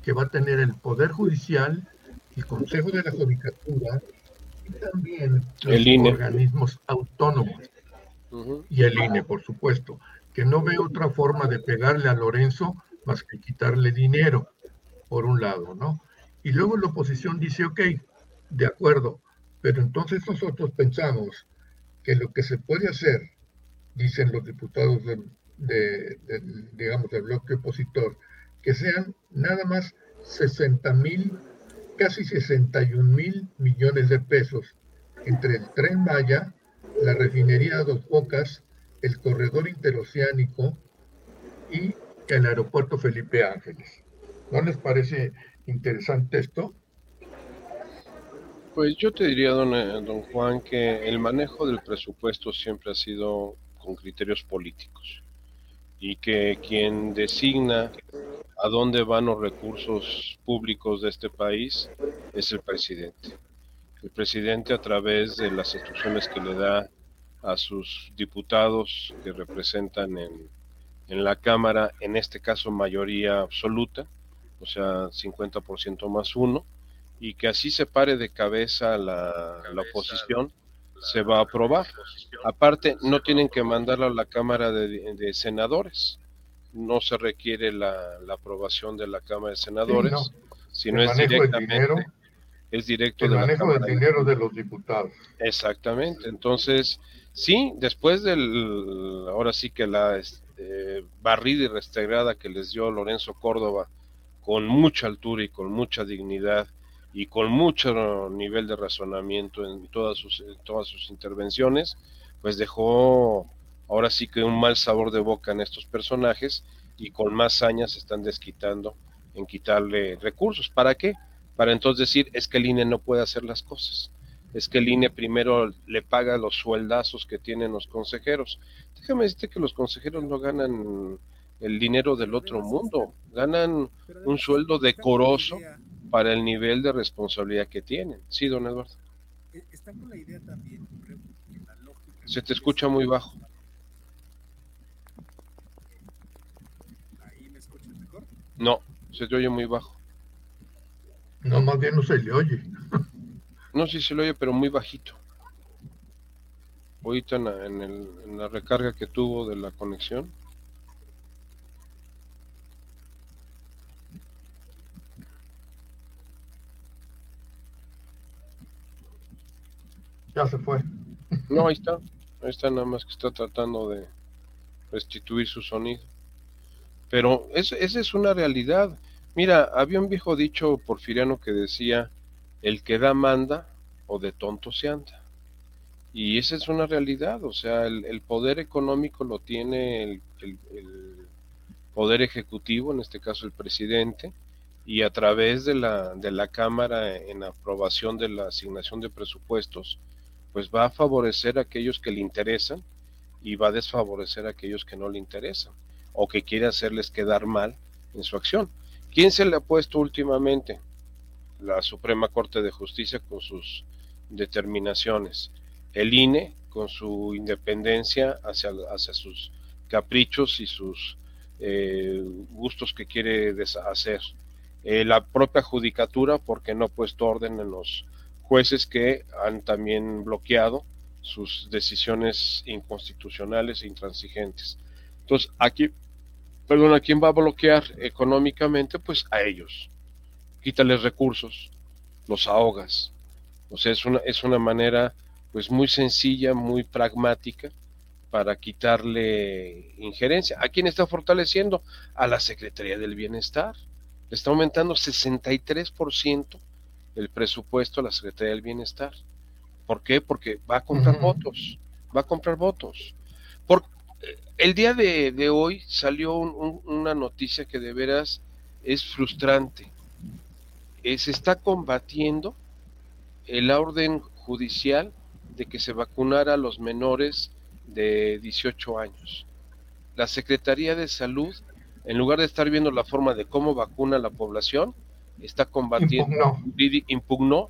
que va a tener el Poder Judicial, el Consejo de la Judicatura y también los organismos autónomos. Y el INE, por supuesto, que no ve otra forma de pegarle a Lorenzo más que quitarle dinero, por un lado, ¿no? Y luego la oposición dice, ok, de acuerdo, pero entonces nosotros pensamos que lo que se puede hacer, dicen los diputados del de, digamos, del bloque opositor, que sean nada más 60 mil, casi 61 mil millones de pesos entre el tren Maya, la refinería Dos Bocas, el corredor interoceánico y el aeropuerto Felipe Ángeles. ¿No les parece interesante esto? Pues yo te diría, don, eh, don Juan, que el manejo del presupuesto siempre ha sido con criterios políticos y que quien designa a dónde van los recursos públicos de este país es el presidente. El presidente a través de las instrucciones que le da a sus diputados que representan en, en la Cámara, en este caso mayoría absoluta, o sea, 50% más uno, y que así se pare de cabeza la, la oposición se va a aprobar. Aparte, no tienen que mandarlo a la Cámara de, Senadores. No se requiere la, aprobación de la Cámara de Senadores, sino es directamente. es directo el de manejo del dinero de los diputados. Exactamente. Entonces, sí, después del, ahora sí que la este, barrida y restaurada que les dio Lorenzo Córdoba, con mucha altura y con mucha dignidad y con mucho nivel de razonamiento en todas sus, todas sus intervenciones, pues dejó ahora sí que un mal sabor de boca en estos personajes y con más años se están desquitando en quitarle recursos. ¿Para qué? Para entonces decir, es que el INE no puede hacer las cosas. Es que el INE primero le paga los sueldazos que tienen los consejeros. Déjame decirte que los consejeros no ganan el dinero del otro mundo, ganan un sueldo decoroso para el nivel de responsabilidad que tienen. Sí, don Eduardo. Se te escucha muy bajo. No, se te oye muy bajo. No, más bien no se le oye. no, sí se le oye, pero muy bajito. Ahorita en en la recarga que tuvo de la conexión. Ya se fue. No, ahí está. Ahí está nada más que está tratando de restituir su sonido. Pero esa es una realidad. Mira, había un viejo dicho porfiriano que decía, el que da manda o de tonto se anda. Y esa es una realidad, o sea, el, poder económico lo tiene el, poder ejecutivo, en este caso el presidente, y a través de la, de la Cámara en aprobación de la asignación de presupuestos, pues va a favorecer a aquellos que le interesan y va a desfavorecer a aquellos que no le interesan o que quiere hacerles quedar mal en su acción. ¿Quién se le ha puesto últimamente? La Suprema Corte de Justicia con sus determinaciones, el INE con su independencia hacia, hacia sus caprichos y sus eh, gustos que quiere hacer, eh, la propia judicatura porque no ha puesto orden en los jueces que han también bloqueado sus decisiones inconstitucionales e intransigentes. Entonces, aquí, perdón, ¿a quién va a bloquear económicamente? Pues a ellos. Quítales recursos, los ahogas. O sea, es una, es una manera pues muy sencilla, muy pragmática para quitarle injerencia. ¿A quién está fortaleciendo? A la Secretaría del Bienestar. Le está aumentando 63% el presupuesto a la Secretaría del Bienestar. ¿Por qué? Porque va a comprar votos, va a comprar votos. Por, el día de, hoy salió una noticia que de veras es frustrante. Eh, se está combatiendo la orden judicial de que se vacunara a los menores de 18 años. La Secretaría de Salud, en lugar de estar viendo la forma de cómo vacuna a la población, está combatiendo, impugnó,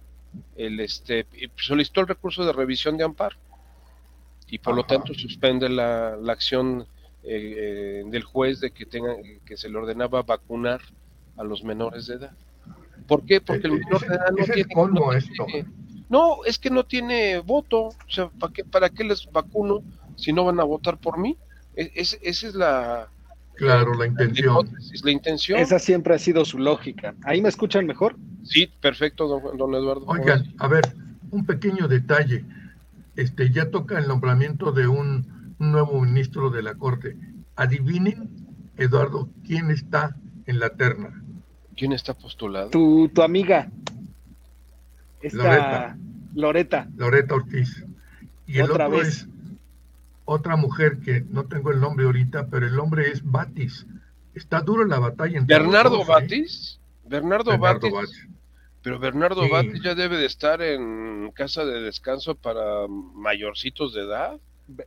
el este, solicitó el recurso de revisión de amparo y por lo tanto suspende la, la acción eh, eh, del juez de que tenga que se le ordenaba vacunar a los menores de edad. ¿Por qué? Porque el menor de edad no tiene, no, es que no tiene voto. O sea, ¿para qué, ¿para qué les vacuno si no van a votar por mí? E, es, esa es la, Claro, la intención. La intención. Esa siempre ha sido su lógica. ¿Ahí me escuchan mejor? Sí, perfecto, don, Eduardo. Oigan, a ver, un pequeño detalle. Este, ya toca el nombramiento de un, nuevo ministro de la Corte. Adivinen, Eduardo, quién está en la terna. ¿Quién está postulado? Tu, tu amiga. Loreta. Loreta. Loreta Ortiz. Y el otro es otra mujer que no tengo el nombre ahorita, pero el nombre es Batis. Está dura la batalla. Entre ¿Bernardo ¿eh? Batis? Bernardo, Batis. Pero Bernardo Batis ya debe de estar en casa de descanso para mayorcitos de edad.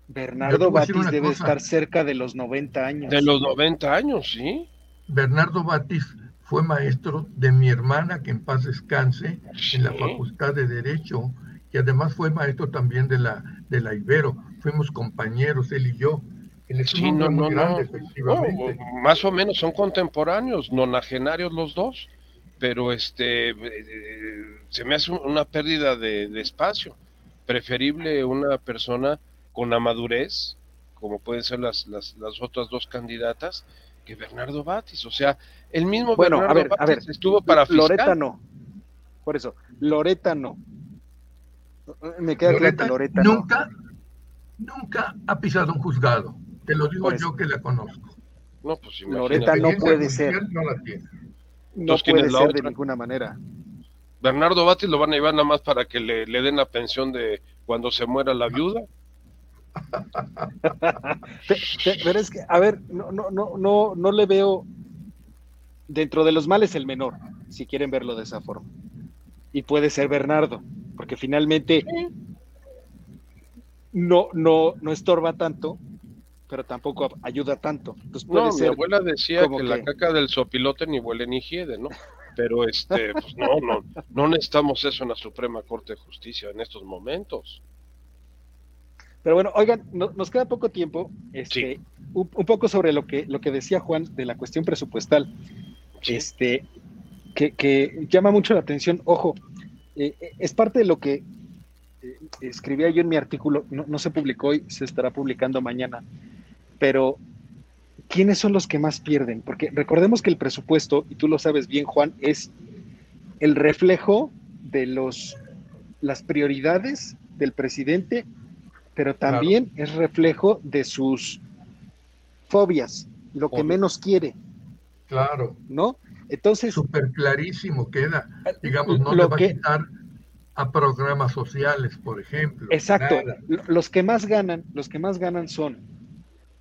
Bernardo Batis debe estar cerca de los 90 años. De los 90 años, sí. Bernardo Batis fue maestro de mi hermana, que en paz descanse, en la Facultad de Derecho, y además fue maestro también de la, de la Ibero fuimos compañeros, él y yo. sí, no, no, no. Más o menos son contemporáneos, nonagenarios los dos, pero este eh, se me hace una pérdida de, espacio. Preferible una persona con la madurez, como pueden ser las, las, las otras dos candidatas, que Bernardo Batis. O sea, el mismo bueno, Bernardo a ver, a ver, estuvo para fiscal. Loreta no. Por eso, Loreta no. Me queda claro que Loreta nunca, nunca ha pisado un juzgado. Te lo digo yo que la conozco. No, pues Loreta no puede ser. No la tiene. No puede ser de ninguna manera. Bernardo Batis lo van a llevar nada más para que le, le den la pensión de cuando se muera la viuda. Pero es que, a ver, no, no, no, no, no le veo dentro de los males el menor, si quieren verlo de esa forma. Y puede ser Bernardo, porque finalmente no, no, no estorba tanto, pero tampoco ayuda tanto. no, mi abuela decía que, la caca del sopilote ni huele ni hiede, ¿no? Pero este, pues no, no, no necesitamos eso en la Suprema Corte de Justicia en estos momentos. Pero bueno, oigan, nos queda poco tiempo. Este, un, poco sobre lo que, lo que decía Juan de la cuestión presupuestal. Este, que, llama mucho la atención. Ojo, eh, eh, es parte de lo que escribía yo en mi artículo. No, se publicó hoy, se estará publicando mañana. Pero, ¿quiénes son los que más pierden? Porque recordemos que el presupuesto, y tú lo sabes bien, Juan, es el reflejo de los las prioridades del presidente pero también es reflejo de sus fobias, lo que menos quiere. Claro. ¿No? Entonces. Súper clarísimo queda. Digamos, no le va a quitar a programas sociales, por ejemplo. Exacto. Los que más ganan, los que más ganan son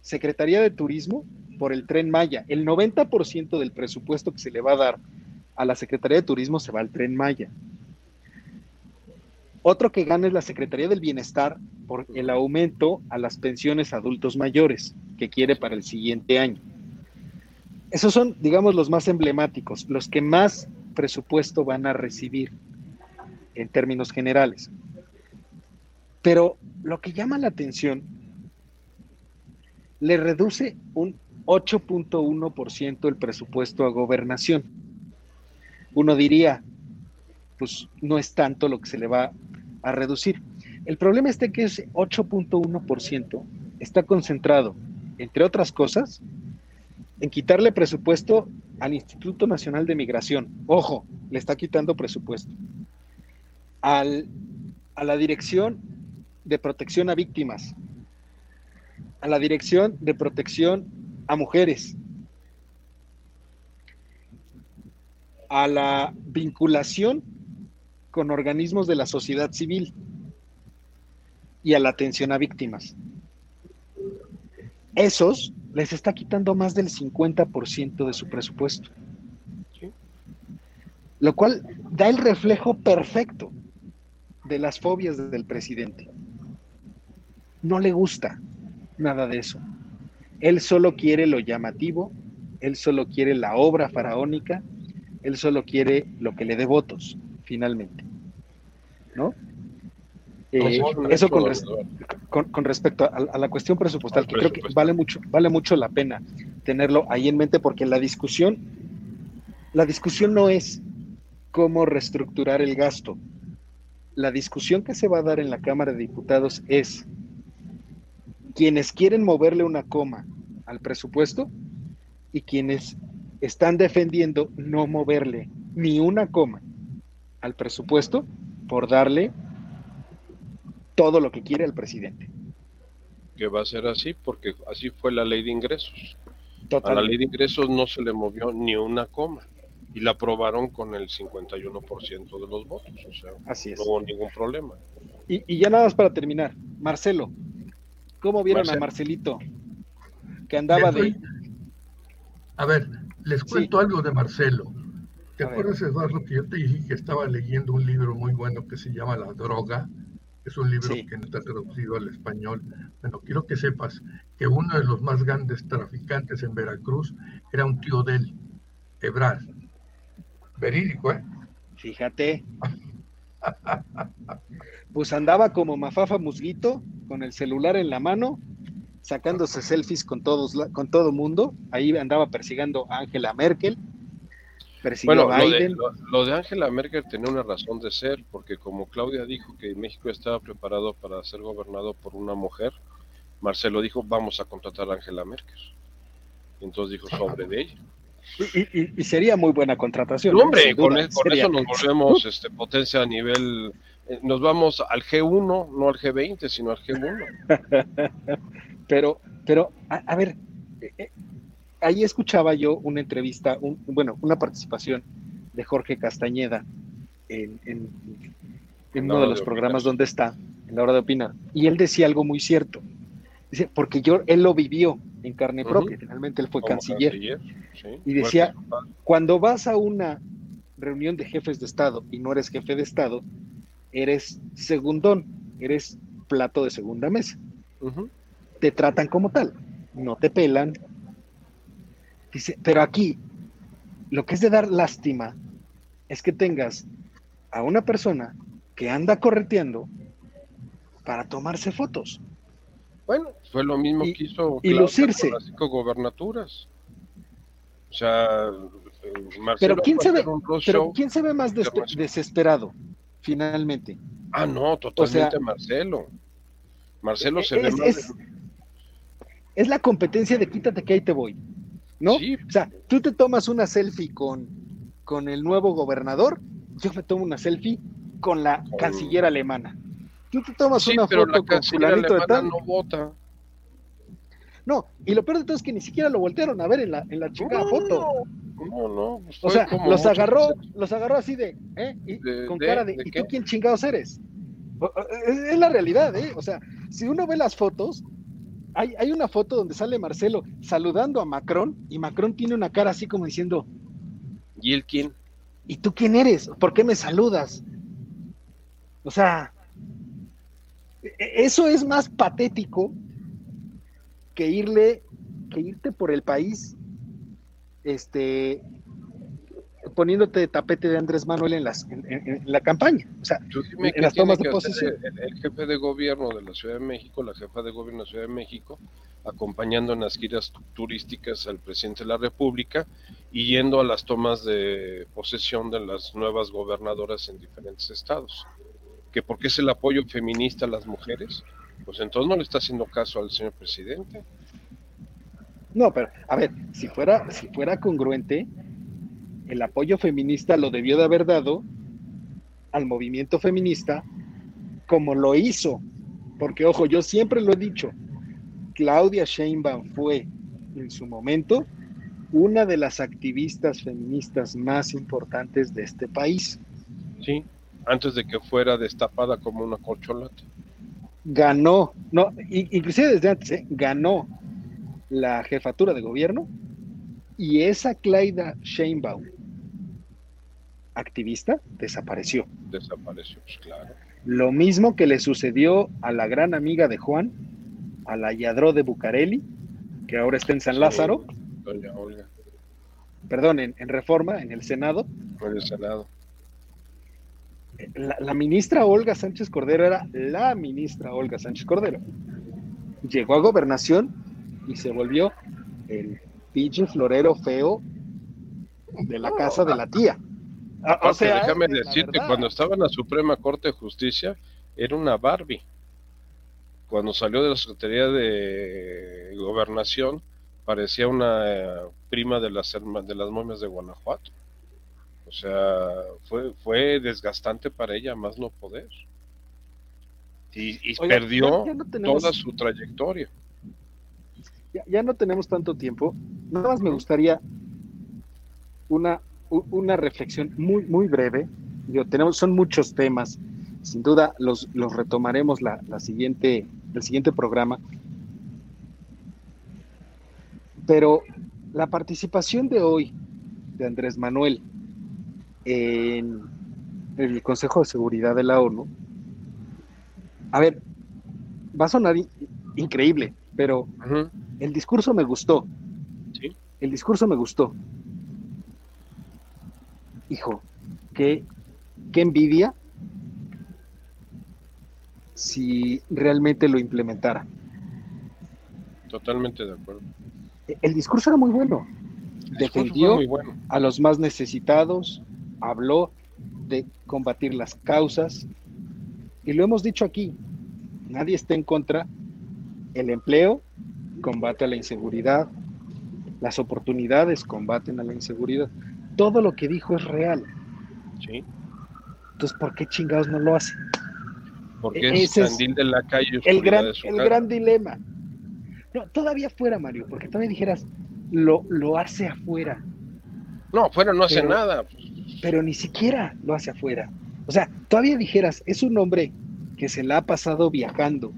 Secretaría de Turismo por el tren Maya. El 90% del presupuesto que se le va a dar a la Secretaría de Turismo se va al tren Maya. Otro que gana es la Secretaría del Bienestar por el aumento a las pensiones adultos mayores que quiere para el siguiente año. Esos son, digamos, los más emblemáticos, los que más presupuesto van a recibir en términos generales. Pero lo que llama la atención, le reduce un 8.1% el presupuesto a gobernación. Uno diría, pues no es tanto lo que se le va a reducir. El problema es que ese 8.1% está concentrado, entre otras cosas, en quitarle presupuesto al Instituto Nacional de Migración. Ojo, le está quitando presupuesto. Al, a la Dirección de Protección a Víctimas, a la Dirección de Protección a Mujeres, a la vinculación con organismos de la sociedad civil y a la atención a víctimas. Esos les está quitando más del 50% de su presupuesto. Lo cual da el reflejo perfecto de las fobias del presidente. No le gusta nada de eso. Él solo quiere lo llamativo, él solo quiere la obra faraónica, él solo quiere lo que le dé votos finalmente. ¿No? Eh, eso con, con, respecto a, la cuestión presupuestal, que creo que vale mucho, vale mucho la pena tenerlo ahí en mente, porque la discusión, la discusión no es cómo reestructurar el gasto. La discusión que se va a dar en la Cámara de Diputados es quienes quieren moverle una coma al presupuesto y quienes están defendiendo no moverle ni una coma al presupuesto por darle todo lo que quiere el presidente. Que va a ser así porque así fue la ley de ingresos. A la ley de ingresos no se le movió ni una coma y la aprobaron con el 51% de los votos, o sea, así es. no hubo ningún problema. Y, ya nada más para terminar, Marcelo, ¿cómo vieron a Marcelito? Que andaba de... A ver, les cuento algo de Marcelo. ¿Te acuerdas, Eduardo, que yo te dije que estaba leyendo un libro muy bueno que se llama La droga? Es un libro que no está traducido al español. Bueno, quiero que sepas que uno de los más grandes traficantes en Veracruz era un tío de él, Ebrar. Verídico, ¿eh? Fíjate. pues andaba como Mafafa Musguito, con el celular en la mano, sacándose selfies con todos, con todo mundo. Ahí andaba persiguiendo a Angela Merkel bueno, Lo de, Angela Merkel tenía una razón de ser, porque como Claudia dijo que México estaba preparado para ser gobernado por una mujer, Marcelo dijo, vamos a contratar a Angela Merkel. entonces dijo, sobre de ella. Y, sería muy buena contratación. hombre, con, e, eso nos volvemos este, potencia a nivel... Eh, nos vamos al G1, no al G20, sino al G1. pero, pero, a, ver, eh, eh, ahí escuchaba yo una entrevista, bueno, una participación de Jorge Castañeda, en, uno de los programas donde está, en la hora de opinar, y él decía algo muy cierto. Dice, porque yo, él lo vivió en carne propia, finalmente él fue canciller. y decía, cuando vas a una reunión de jefes de Estado y no eres jefe de Estado, eres segundón, eres plato de segunda mesa. Te tratan como tal, no te pelan. Dice, pero aquí, lo que es de dar lástima es que tengas a una persona que anda correteando para tomarse fotos. Bueno, fue lo mismo que hizo y lucirse. las cinco gobernaturas. O sea, pero ¿quién se ve, pero ¿quién se ve más desesperado finalmente? Ah, no, totalmente Marcelo. Marcelo se ve más. Es, la competencia de quítate que ahí te voy. ¿No? O sea, tú te tomas una selfie con, con el nuevo gobernador, yo me tomo una selfie con la canciller alemana. Tú te tomas una foto con fulanito de tal. No vota. No, y lo peor de todo es que ni siquiera lo voltearon a ver en la, en la chica foto. No, no. Pues o sea, los agarró, los agarró así de, ¿eh? Y, con cara de, ¿y tú quién chingados eres? Es, la realidad, ¿eh? O sea, si uno ve las fotos, hay, hay una foto donde sale Marcelo saludando a Macron y Macron tiene una cara así como diciendo, ¿y él quién? ¿Y tú quién eres? ¿Por qué me saludas? O sea, e, eso es más patético que irle, que irte por el país, este, poniéndote de tapete de Andrés Manuel en, las, en, la campaña, o sea, en las tomas de posesión. El, jefe de gobierno de la Ciudad de México, la jefa de gobierno de la Ciudad de México, acompañando en las giras turísticas al presidente de la República y yendo a las tomas de posesión de las nuevas gobernadoras en diferentes estados. ¿Que por qué es el apoyo feminista a las mujeres? Pues entonces no le está haciendo caso al señor presidente. No, pero a ver, si fuera, si fuera congruente, el apoyo feminista lo debió de haber dado al movimiento feminista como lo hizo. Porque, ojo, yo siempre lo he dicho, Claudia Sheinbaum fue en su momento una de las activistas feministas más importantes de este país. Sí, antes de que fuera destapada como una corcholata ganó, no, inclusive desde antes, ¿eh? ganó la jefatura de gobierno y esa Claida Sheinbaum, activista, desapareció. Desapareció, pues, claro. Lo mismo que le sucedió a la gran amiga de Juan, a la Yadro de Bucareli, que ahora está en San Lázaro. Perdón, en, en, Reforma, en el Senado. En el Senado la, ministra Olga Sánchez Cordero era la ministra Olga Sánchez Cordero. Llegó a gobernación y se volvió el pinche florero feo de la casa de la tía. Ah, o sea, déjame decirte, cuando estaba en la Suprema Corte de Justicia, era una Barbie. Cuando salió de la Secretaría de Gobernación, parecía una eh, prima de las, de las momias de Guanajuato. O sea, fue, fue desgastante para ella más no poder. Y, perdió toda su trayectoria. Ya, no tenemos tanto tiempo. Nada más me gustaría una, una reflexión muy, muy breve. Yo, tenemos, son muchos temas. Sin duda los, los retomaremos la, la siguiente, el siguiente programa. Pero la participación de hoy de Andrés Manuel en el Consejo de Seguridad de la ONU, a ver, va a sonar increíble, pero el discurso me gustó. ¿Sí? El discurso me gustó. Hijo, qué, qué envidia si realmente lo implementara. Totalmente de acuerdo. El discurso era muy bueno. Defendió a los más necesitados, habló de combatir las causas y lo hemos dicho aquí, nadie está en contra. El empleo combate a la inseguridad, las oportunidades combaten a la inseguridad. Todo lo que dijo es real. Sí. Entonces, ¿por qué chingados no lo hace? Porque e-, es, es de la calle. El gran, el gran dilema. No, todavía fuera, Mario, porque todavía dijeras, lo, lo hace afuera. No, afuera no hace nada. Pero ni siquiera lo hace afuera. O sea, todavía dijeras, es un hombre que se la ha pasado viajando,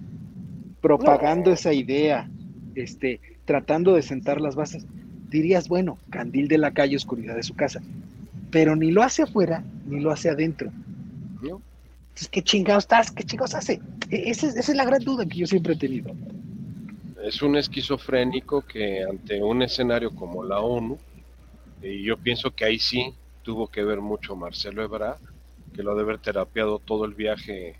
propagando esa idea, este, tratando de sentar las bases, dirías, bueno, candil de la calle, oscuridad de su casa. Pero ni lo hace afuera, ni lo hace adentro. Entonces, ¿qué chingados estás? ¿Qué chingados hace? E-, esa es, la gran duda que yo siempre he tenido. Es un esquizofrénico que ante un escenario como la ONU, y yo pienso que ahí sí tuvo que ver mucho Marcelo Ebrard, que lo ha de haber terapiado todo el viaje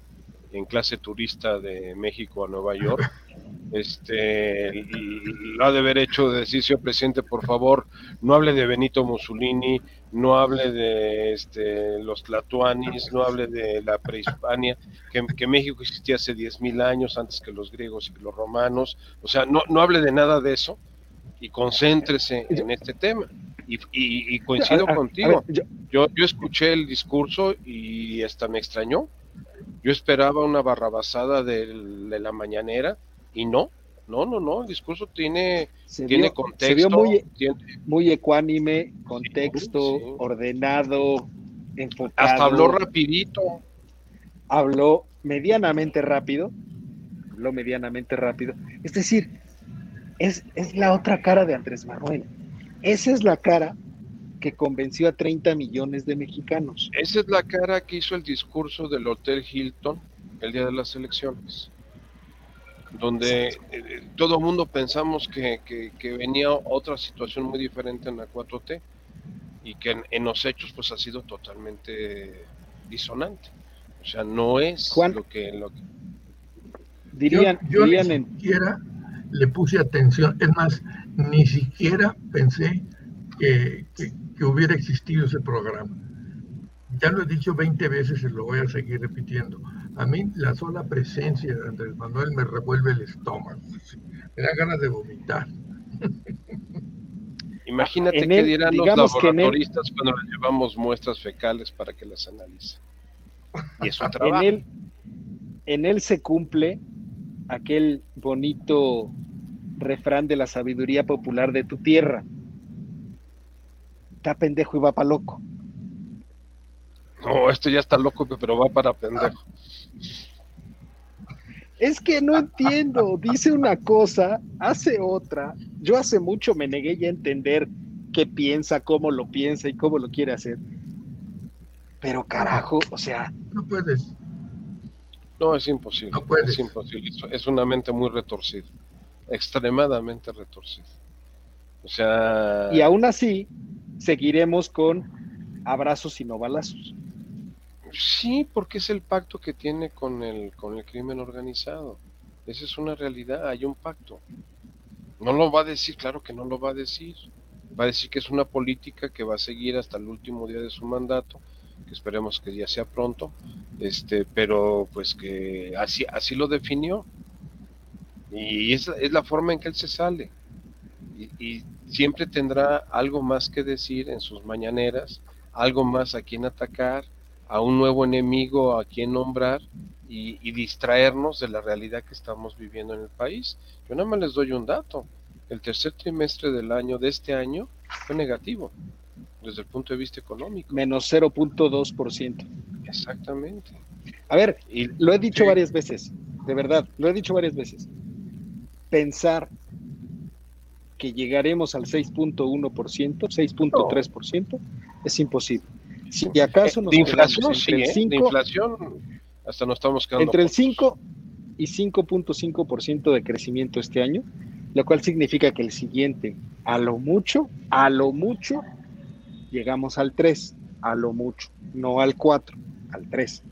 en clase turista de México a Nueva York, este, lo ha de haber hecho de decir, señor presidente, por favor, no hable de Benito Mussolini, no hable de este, los tlatuanis, no hable de la prehispania, que, México existía hace 10.000 años, antes que los griegos y los romanos, o sea, no, no hable de nada de eso y concéntrese en este tema. Y, coincido contigo. yo, yo escuché el discurso y hasta me extrañó. Yo esperaba una barrabasada de la mañanera y no, no, no, no, el discurso tiene, tiene contexto. muy, muy ecuánime, contexto, ordenado, enfocado. Hasta habló rapidito. Habló medianamente rápido, habló medianamente rápido. Es decir, es, es la otra cara de Andrés Manuel. Esa es la cara que convenció a 30 millones de mexicanos. Esa es la cara que hizo el discurso del Hotel Hilton el día de las elecciones donde eh, todo el mundo pensamos que, venía otra situación muy diferente en la 4T y que en, los hechos pues ha sido totalmente disonante. O sea, no es lo que... Lo Dirían, yo, ni siquiera le puse atención, es más, ni siquiera pensé que, que hubiera existido ese programa. Ya lo he dicho 20 veces y lo voy a seguir repitiendo a mí la sola presencia de Andrés Manuel me revuelve el estómago. Me da ganas de vomitar. Imagínate que dirán los laboratoristas cuando le llevamos muestras fecales para que las analicen. Y eso trabajo. En él, en él se cumple aquel bonito refrán de la sabiduría popular de tu tierra. Está pendejo y va para loco. No, esto ya está loco, pero va para pendejo. Es que no entiendo, dice una cosa, hace otra. Yo hace mucho me negué ya a entender qué piensa, cómo lo piensa y cómo lo quiere hacer. Pero carajo, o sea. No puedes. No, es imposible. No puedes. Es imposible. Es una mente muy retorcida. Extremadamente retorcida. O sea. Y aún así, seguiremos con abrazos y no balazos. Sí, porque es el pacto que tiene con el, con el crimen organizado. Esa es una realidad, hay un pacto. No lo va a decir, claro que no lo va a decir. Va a decir que es una política que va a seguir hasta el último día de su mandato, que esperemos que ya sea pronto, este, pero pues que así, así lo definió. Y es, es la forma en que él se sale. y siempre tendrá algo más que decir en sus mañaneras, algo más a quien atacar, a un nuevo enemigo a quien nombrar y, distraernos de la realidad que estamos viviendo en el país. Yo nada más les doy un dato. El tercer trimestre del año, de este año, fue negativo desde el punto de vista económico. Menos 0.2%. Exactamente. A ver, y, lo he dicho varias veces, de verdad, lo he dicho varias veces. Pensar que llegaremos al 6.1%, 6.3%, es imposible. Si acaso nos de inflación, sí, ¿eh? de inflación hasta nos estamos quedando entre el 5 y 5.5% de crecimiento este año, lo cual significa que el siguiente, a lo mucho, a lo mucho, llegamos al 3, a lo mucho, no al 4, al 3.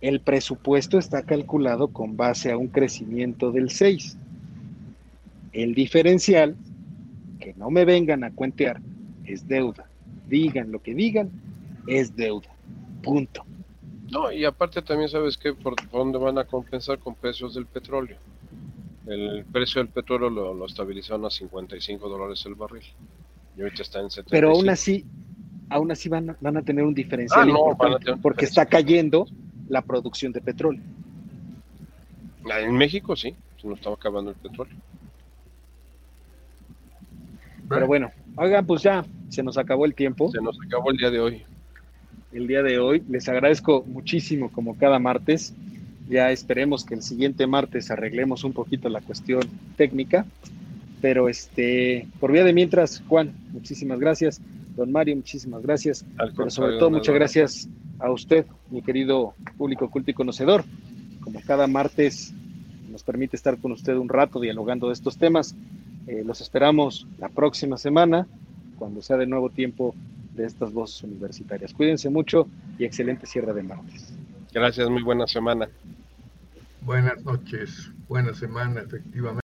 El presupuesto está calculado con base a un crecimiento del 6. El diferencial, que no me vengan a cuentear, es deuda digan lo que digan, es deuda. Punto. No, y aparte también sabes que por, dónde van a compensar con precios del petróleo. El precio del petróleo lo, estabilizaron a 55 dólares el barril. Y ahorita está en 70. Pero aún así, aún así van, van a tener un diferencial ah, porque está cayendo la producción de petróleo. En México sí, se nos estaba acabando el petróleo. Pero bueno, oigan, pues ya se nos acabó el tiempo. Se nos acabó el día de hoy. El día de hoy. Les agradezco muchísimo como cada martes. Ya esperemos que el siguiente martes arreglemos un poquito la cuestión técnica. Pero este, por vía de mientras, Juan, muchísimas gracias. Don Mario, muchísimas gracias. Pero sobre todo, muchas gracias a usted, mi querido público culto y conocedor. Como cada martes nos permite estar con usted un rato dialogando de estos temas. Eh, los esperamos la próxima semana, cuando sea de nuevo tiempo de estas voces universitarias. Cuídense mucho y excelente cierre de martes. Gracias, muy buena semana. Buenas noches, buena semana, efectivamente.